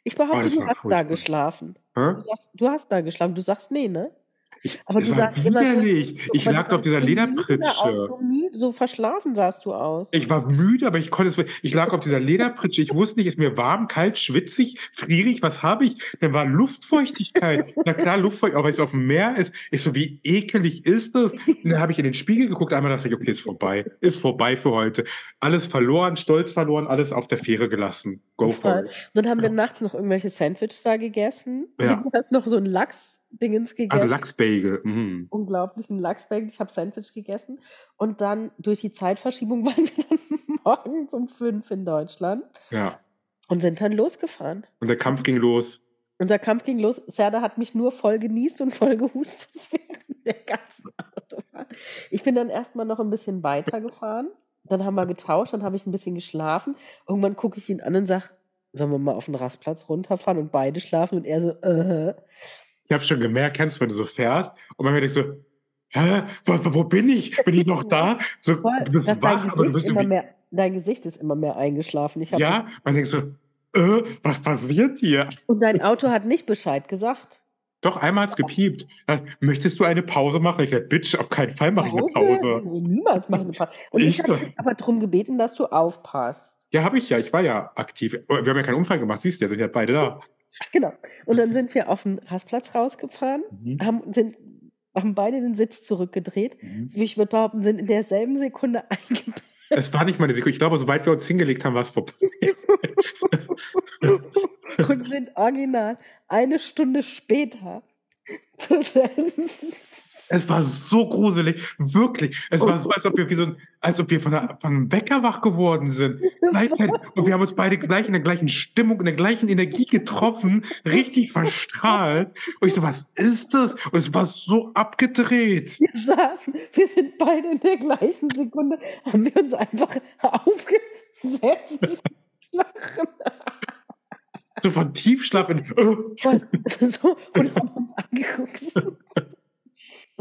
[SPEAKER 2] Ich behaupte,
[SPEAKER 1] Oh,
[SPEAKER 2] du hast da
[SPEAKER 1] furchtbar.
[SPEAKER 2] geschlafen.
[SPEAKER 1] Hä?
[SPEAKER 2] Du sagst, du hast da geschlafen. Du sagst nee, ne?
[SPEAKER 1] Ich,
[SPEAKER 2] Aber
[SPEAKER 1] es
[SPEAKER 2] du
[SPEAKER 1] war
[SPEAKER 2] sagst immer so,
[SPEAKER 1] widerlich. Ich lag auf dieser Lederpritsche.
[SPEAKER 2] so, müde, so verschlafen sahst du aus.
[SPEAKER 1] Ich war müde, aber ich konnte es. Ich lag auf dieser Lederpritsche. Ich wusste nicht, ist mir warm, kalt, schwitzig, frierig, was habe ich? Dann war Luftfeuchtigkeit. Na klar, Luftfeuchtigkeit, aber weil es auf dem Meer ist. Ich so, wie ekelig ist das? Und dann habe ich in den Spiegel geguckt, einmal dachte ich, okay, ist vorbei. Ist vorbei für heute. Alles verloren, Stolz verloren, alles auf der Fähre gelassen. Go for it.
[SPEAKER 2] Und dann haben wir nachts noch irgendwelche Sandwiches da gegessen.
[SPEAKER 1] Ja.
[SPEAKER 2] Du hast noch so ein Lachs-Dingens gegessen.
[SPEAKER 1] Also Lachsbagel. Mhm.
[SPEAKER 2] unglaublichen Lachsbagel. Ich habe Sandwich gegessen. Und dann durch die Zeitverschiebung waren wir dann morgens um fünf in Deutschland
[SPEAKER 1] Ja.
[SPEAKER 2] und sind dann losgefahren.
[SPEAKER 1] Und der Kampf ging los.
[SPEAKER 2] Und der Kampf ging los. Serda hat mich nur voll genießt und voll gehustet während der ganzen Autofahrt. Ich bin dann erstmal noch ein bisschen weitergefahren. Dann haben wir getauscht, dann habe ich ein bisschen geschlafen. Irgendwann gucke ich ihn an und sage, sollen wir mal auf den Rastplatz runterfahren und beide schlafen? Und er so, äh.
[SPEAKER 1] Ich habe schon gemerkt, kennst du, wenn du so fährst und manchmal denkst du, hä, wo, wo bin ich? Bin ich noch da? So,
[SPEAKER 2] Voll,
[SPEAKER 1] du bist wach,
[SPEAKER 2] dein
[SPEAKER 1] aber du
[SPEAKER 2] Gesicht
[SPEAKER 1] bist
[SPEAKER 2] immer mehr, dein Gesicht ist immer mehr eingeschlafen.
[SPEAKER 1] Ja, man denkt so, äh, was passiert hier?
[SPEAKER 2] Und dein Auto hat nicht Bescheid gesagt.
[SPEAKER 1] Doch, einmal hat's gepiept. Äh, möchtest du eine Pause machen? Ich sag, Bitch, auf keinen Fall mache ich eine Pause.
[SPEAKER 2] Nee, niemals mache ich eine Pause. Und ich,
[SPEAKER 1] Ich
[SPEAKER 2] habe dich aber darum gebeten, dass du aufpasst.
[SPEAKER 1] Ja, habe ich ja. Ich war ja aktiv. Wir haben ja keinen Unfall gemacht, siehst du, ja, sind ja beide da.
[SPEAKER 2] Genau. Und dann sind wir auf den Rastplatz rausgefahren,
[SPEAKER 1] Mhm.
[SPEAKER 2] haben, sind, haben beide den Sitz zurückgedreht.
[SPEAKER 1] Mhm.
[SPEAKER 2] Wie ich würde behaupten, sind in derselben Sekunde eingepennt.
[SPEAKER 1] Es war nicht mal eine Sekunde. Ich glaube, sobald wir uns hingelegt haben, war es vorbei.
[SPEAKER 2] und sind original eine Stunde später zur selben
[SPEAKER 1] Es war so gruselig, wirklich. Es war so, als ob wir wie so als ob wir von, einer, von einem Wecker wach geworden sind. Gleichzeitig. Und wir haben uns beide gleich in der gleichen Stimmung, in der gleichen Energie getroffen, richtig verstrahlt. Und ich so, was ist das? Und es war so abgedreht.
[SPEAKER 2] Wir saßen, wir sind beide in der gleichen Sekunde, haben wir uns einfach aufgesetzt. Lachen.
[SPEAKER 1] So von Tiefschlaf in,
[SPEAKER 2] Und, so, und haben uns angeguckt.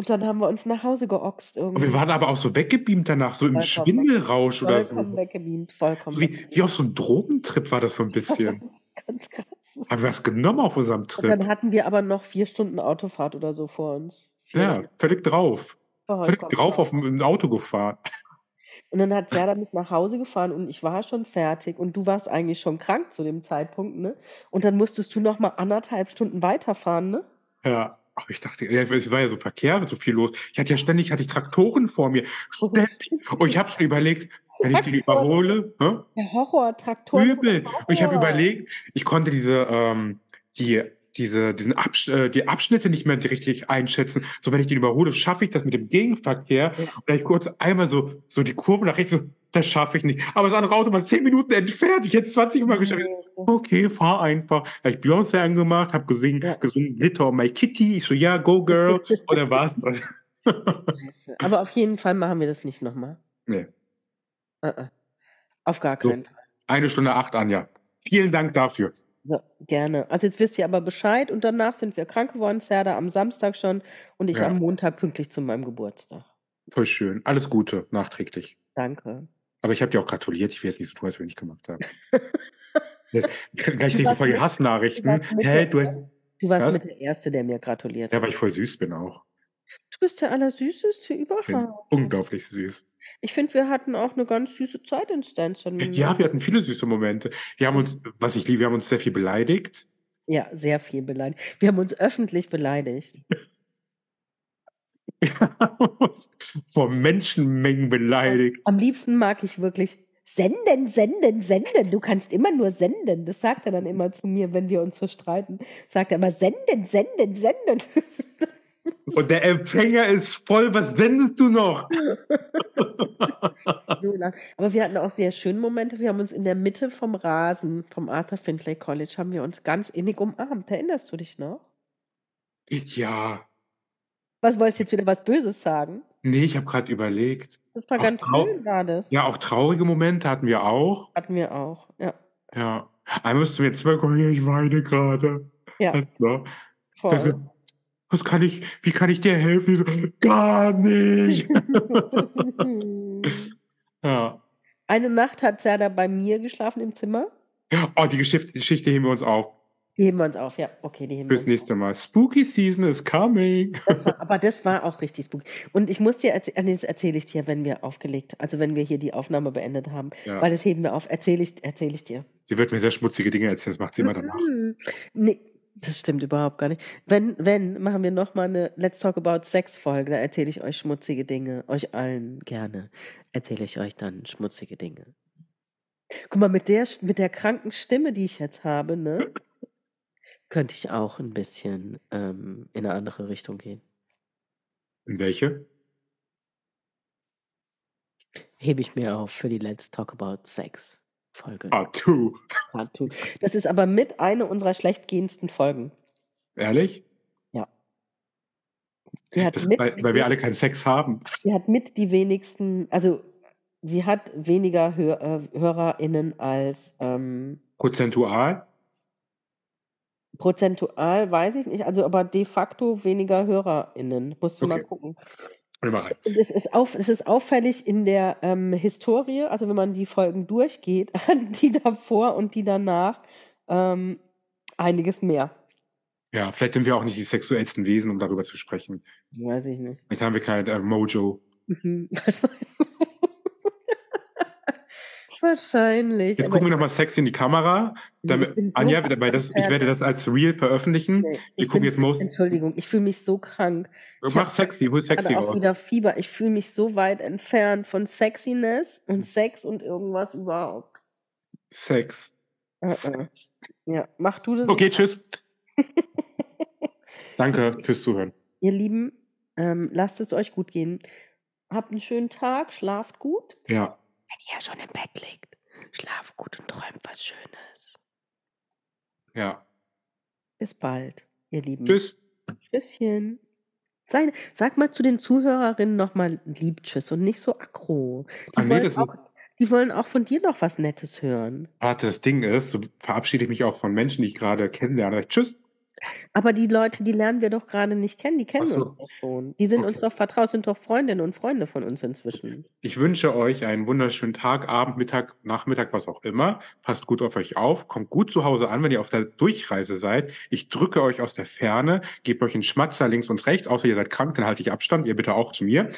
[SPEAKER 2] Und dann haben wir uns nach Hause geoxt
[SPEAKER 1] Und
[SPEAKER 2] irgendwie.
[SPEAKER 1] wir waren aber auch so weggebeamt danach, so im
[SPEAKER 2] Vollkommen
[SPEAKER 1] Schwindelrausch oder
[SPEAKER 2] vollkommen
[SPEAKER 1] so.
[SPEAKER 2] weggebeamt, vollkommen
[SPEAKER 1] so wie, wie auf so einem Drogentrip war das so ein bisschen.
[SPEAKER 2] Ganz krass.
[SPEAKER 1] Haben wir was genommen auf unserem
[SPEAKER 2] Und
[SPEAKER 1] Trip?
[SPEAKER 2] dann hatten wir aber noch vier Stunden Autofahrt oder so vor uns. Vier
[SPEAKER 1] Ja, völlig drauf. Völlig
[SPEAKER 2] vollkommen
[SPEAKER 1] drauf auf dem Auto gefahren.
[SPEAKER 2] Und dann hat Serda mich nach Hause gefahren und ich war schon fertig und du warst eigentlich schon krank zu dem Zeitpunkt, ne? Und dann musstest du noch mal anderthalb Stunden weiterfahren, ne?
[SPEAKER 1] Ja. Aber ich dachte, es war ja so Verkehr, so viel los. Ich hatte ja ständig, hatte ich Traktoren vor mir. Ständig. Und ich habe schon überlegt, wenn ich
[SPEAKER 2] Traktoren.
[SPEAKER 1] überhole, hä?
[SPEAKER 2] Der Horror, Traktoren.
[SPEAKER 1] übel. Und ich habe
[SPEAKER 2] Horror.
[SPEAKER 1] überlegt, ich konnte diese, ähm, die, diese, diesen Absch äh, die Abschnitte nicht mehr richtig einschätzen. So, wenn ich den überhole, schaffe ich das mit dem Gegenverkehr.
[SPEAKER 2] Ja.
[SPEAKER 1] Und ich kurz einmal so, so die Kurve nach rechts, so, das schaffe ich nicht. Aber das andere Auto war zehn Minuten entfernt. Ich hätte es 20 Mal geschafft. Okay, fahr einfach. Da hab ich Beyoncé angemacht, hab gesungen,
[SPEAKER 2] Ja.
[SPEAKER 1] gesungen Glitter on my Kitty. Ich so, ja, go girl. Und dann war's das.
[SPEAKER 2] Scheiße. Aber auf jeden Fall machen wir das nicht nochmal.
[SPEAKER 1] nee.
[SPEAKER 2] Uh -uh. Auf gar
[SPEAKER 1] So.
[SPEAKER 2] keinen Fall.
[SPEAKER 1] Eine Stunde acht, Anja. Vielen Dank dafür.
[SPEAKER 2] So, gerne. Also jetzt wisst ihr aber Bescheid und danach sind wir krank geworden, Serda am Samstag schon und ich
[SPEAKER 1] Ja.
[SPEAKER 2] am Montag pünktlich zu meinem Geburtstag.
[SPEAKER 1] Voll schön. Alles Gute, nachträglich.
[SPEAKER 2] Danke.
[SPEAKER 1] Aber ich habe dir auch gratuliert. Ich will jetzt nicht so tun, als wenn ich gemacht habe. Jetzt gleich nicht so
[SPEAKER 2] warst
[SPEAKER 1] voll die
[SPEAKER 2] mit-
[SPEAKER 1] Hassnachrichten.
[SPEAKER 2] du warst mit der
[SPEAKER 1] du hast.
[SPEAKER 2] Du warst
[SPEAKER 1] Was?
[SPEAKER 2] mit der Erste, der mir gratuliert
[SPEAKER 1] Ja,
[SPEAKER 2] hat.
[SPEAKER 1] weil ich voll süß bin auch.
[SPEAKER 2] Du bist der Allersüßeste überhaupt.
[SPEAKER 1] unglaublich süß.
[SPEAKER 2] Ich finde, wir hatten auch eine ganz süße Zeit in Stanton.
[SPEAKER 1] Ja, wir hatten viele süße Momente. Wir haben uns, was ich liebe, wir haben uns sehr viel beleidigt.
[SPEAKER 2] Ja, sehr viel beleidigt. Wir haben uns öffentlich beleidigt.
[SPEAKER 1] Vor Menschenmengen beleidigt.
[SPEAKER 2] Am liebsten mag ich wirklich senden, senden, senden. Du kannst immer nur senden. Das sagt er dann immer zu mir, wenn wir uns so streiten. Sagt er immer senden, senden, senden.
[SPEAKER 1] Und der Empfänger ist voll. Was sendest du noch?
[SPEAKER 2] so lang. Aber wir hatten auch sehr schöne Momente. Wir haben uns in der Mitte vom Rasen vom Arthur Findlay College haben wir uns ganz innig umarmt. Erinnerst du dich noch?
[SPEAKER 1] Ja.
[SPEAKER 2] Was wolltest du jetzt wieder was Böses sagen?
[SPEAKER 1] Nee, ich habe gerade überlegt.
[SPEAKER 2] Das war
[SPEAKER 1] Auch
[SPEAKER 2] ganz schön, war das.
[SPEAKER 1] Ja, auch traurige Momente hatten wir auch.
[SPEAKER 2] Hatten wir auch. Ja.
[SPEAKER 1] Ja. Einmal musst du mir jetzt mal kommen, ich weine gerade.
[SPEAKER 2] Ja,
[SPEAKER 1] Weißt du?
[SPEAKER 2] Voll.
[SPEAKER 1] Was kann ich, wie kann ich dir helfen? Ich so, gar nicht. ja.
[SPEAKER 2] Eine Nacht hat Serda bei mir geschlafen im Zimmer.
[SPEAKER 1] Oh, die Geschichte, Geschichte heben wir uns auf.
[SPEAKER 2] Die heben wir uns auf, ja. Okay, die heben wir
[SPEAKER 1] Fürs
[SPEAKER 2] uns
[SPEAKER 1] nächste Mal. Spooky Season is coming.
[SPEAKER 2] Das war, aber das war auch richtig spooky. Und ich muss dir erzählen, das erzähle ich dir, wenn wir aufgelegt, also wenn wir hier die Aufnahme beendet haben,
[SPEAKER 1] Ja.
[SPEAKER 2] weil das heben wir auf, erzähle ich, erzähle ich dir.
[SPEAKER 1] Sie wird mir sehr schmutzige Dinge erzählen, das macht sie immer danach.
[SPEAKER 2] Mhm. Nee, das stimmt überhaupt gar nicht. Wenn, wenn, machen wir nochmal eine Let's Talk About Sex Folge, da erzähle ich euch schmutzige Dinge, euch allen gerne, erzähle ich euch dann schmutzige Dinge. Guck mal, mit der, mit der kranken Stimme, die ich jetzt habe, ne, könnte ich auch ein bisschen ähm, in eine andere Richtung gehen.
[SPEAKER 1] In welche?
[SPEAKER 2] Hebe ich mir auf für die Let's Talk About Sex Folge.
[SPEAKER 1] Part 2.
[SPEAKER 2] Part two. Das ist aber mit eine unserer schlechtgehendsten Folgen.
[SPEAKER 1] Ehrlich?
[SPEAKER 2] Sie hat,
[SPEAKER 1] Das
[SPEAKER 2] mit,
[SPEAKER 1] weil, weil wir alle keinen Sex haben.
[SPEAKER 2] sie hat mit die wenigsten, also sie hat weniger Hör, äh, HörerInnen als ähm,
[SPEAKER 1] Prozentual?
[SPEAKER 2] prozentual, weiß ich nicht, also aber de facto weniger HörerInnen. Musst du mal
[SPEAKER 1] Okay.
[SPEAKER 2] gucken.
[SPEAKER 1] Mal rein.
[SPEAKER 2] Und Es ist, auf, es ist auffällig in der ähm, Historie, also wenn man die Folgen durchgeht, die davor und die danach, ähm, einiges mehr.
[SPEAKER 1] Ja, vielleicht sind wir auch nicht die sexuellsten Wesen, um darüber zu sprechen.
[SPEAKER 2] Weiß ich nicht.
[SPEAKER 1] Vielleicht haben wir kein äh, Mojo.
[SPEAKER 2] Mhm, Wahrscheinlich. Wahrscheinlich.
[SPEAKER 1] Jetzt gucken wir
[SPEAKER 2] ich-
[SPEAKER 1] nochmal Sexy in die Kamera. Damit,
[SPEAKER 2] ich so
[SPEAKER 1] Anja, weil das, ich werde das als Real veröffentlichen.
[SPEAKER 2] Nee,
[SPEAKER 1] Wir
[SPEAKER 2] ich
[SPEAKER 1] gucken
[SPEAKER 2] bin,
[SPEAKER 1] jetzt Most.
[SPEAKER 2] Entschuldigung, ich fühle mich so krank. Ich
[SPEAKER 1] Mach sexy, hol sexy raus.
[SPEAKER 2] wieder Fieber. Ich fühle mich so weit entfernt von Sexiness und Sex und irgendwas überhaupt.
[SPEAKER 1] Sex.
[SPEAKER 2] Äh, äh. Ja, mach du das.
[SPEAKER 1] Okay, tschüss. Danke fürs Zuhören.
[SPEAKER 2] Ihr Lieben, ähm, lasst es euch gut gehen. Habt einen schönen Tag, schlaft gut.
[SPEAKER 1] Ja.
[SPEAKER 2] Wenn ihr schon im Bett liegt, schlaft gut und träumt was Schönes.
[SPEAKER 1] Ja.
[SPEAKER 2] Bis bald, ihr Lieben.
[SPEAKER 1] Tschüss.
[SPEAKER 2] Tschüsschen. Sei, sag mal zu den Zuhörerinnen nochmal lieb Tschüss und nicht so aggro. Die,
[SPEAKER 1] Ah, nee,
[SPEAKER 2] wollen auch, die wollen auch von dir noch was Nettes hören.
[SPEAKER 1] Warte, das Ding ist, so verabschiede ich mich auch von Menschen, die ich gerade kennenlerne. Tschüss.
[SPEAKER 2] Aber die Leute, die lernen wir doch gerade nicht kennen, die kennen
[SPEAKER 1] so.
[SPEAKER 2] uns doch schon. Die sind uns
[SPEAKER 1] Okay.
[SPEAKER 2] doch vertraut, sind doch Freundinnen und Freunde von uns inzwischen.
[SPEAKER 1] Ich wünsche euch einen wunderschönen Tag, Abend, Mittag, Nachmittag, was auch immer. Passt gut auf euch auf. Kommt gut zu Hause an, wenn ihr auf der Durchreise seid. Ich drücke euch aus der Ferne, gebe euch einen Schmatzer links und rechts, außer ihr seid krank, dann halte ich Abstand. Ihr bitte auch zu mir.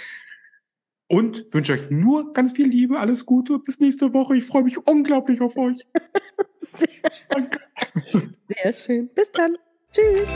[SPEAKER 1] Und wünsche euch nur ganz viel Liebe, alles Gute. Bis nächste Woche. Ich freue mich unglaublich auf euch.
[SPEAKER 2] Sehr,
[SPEAKER 1] Danke.
[SPEAKER 2] sehr schön. Bis dann. Tschüss.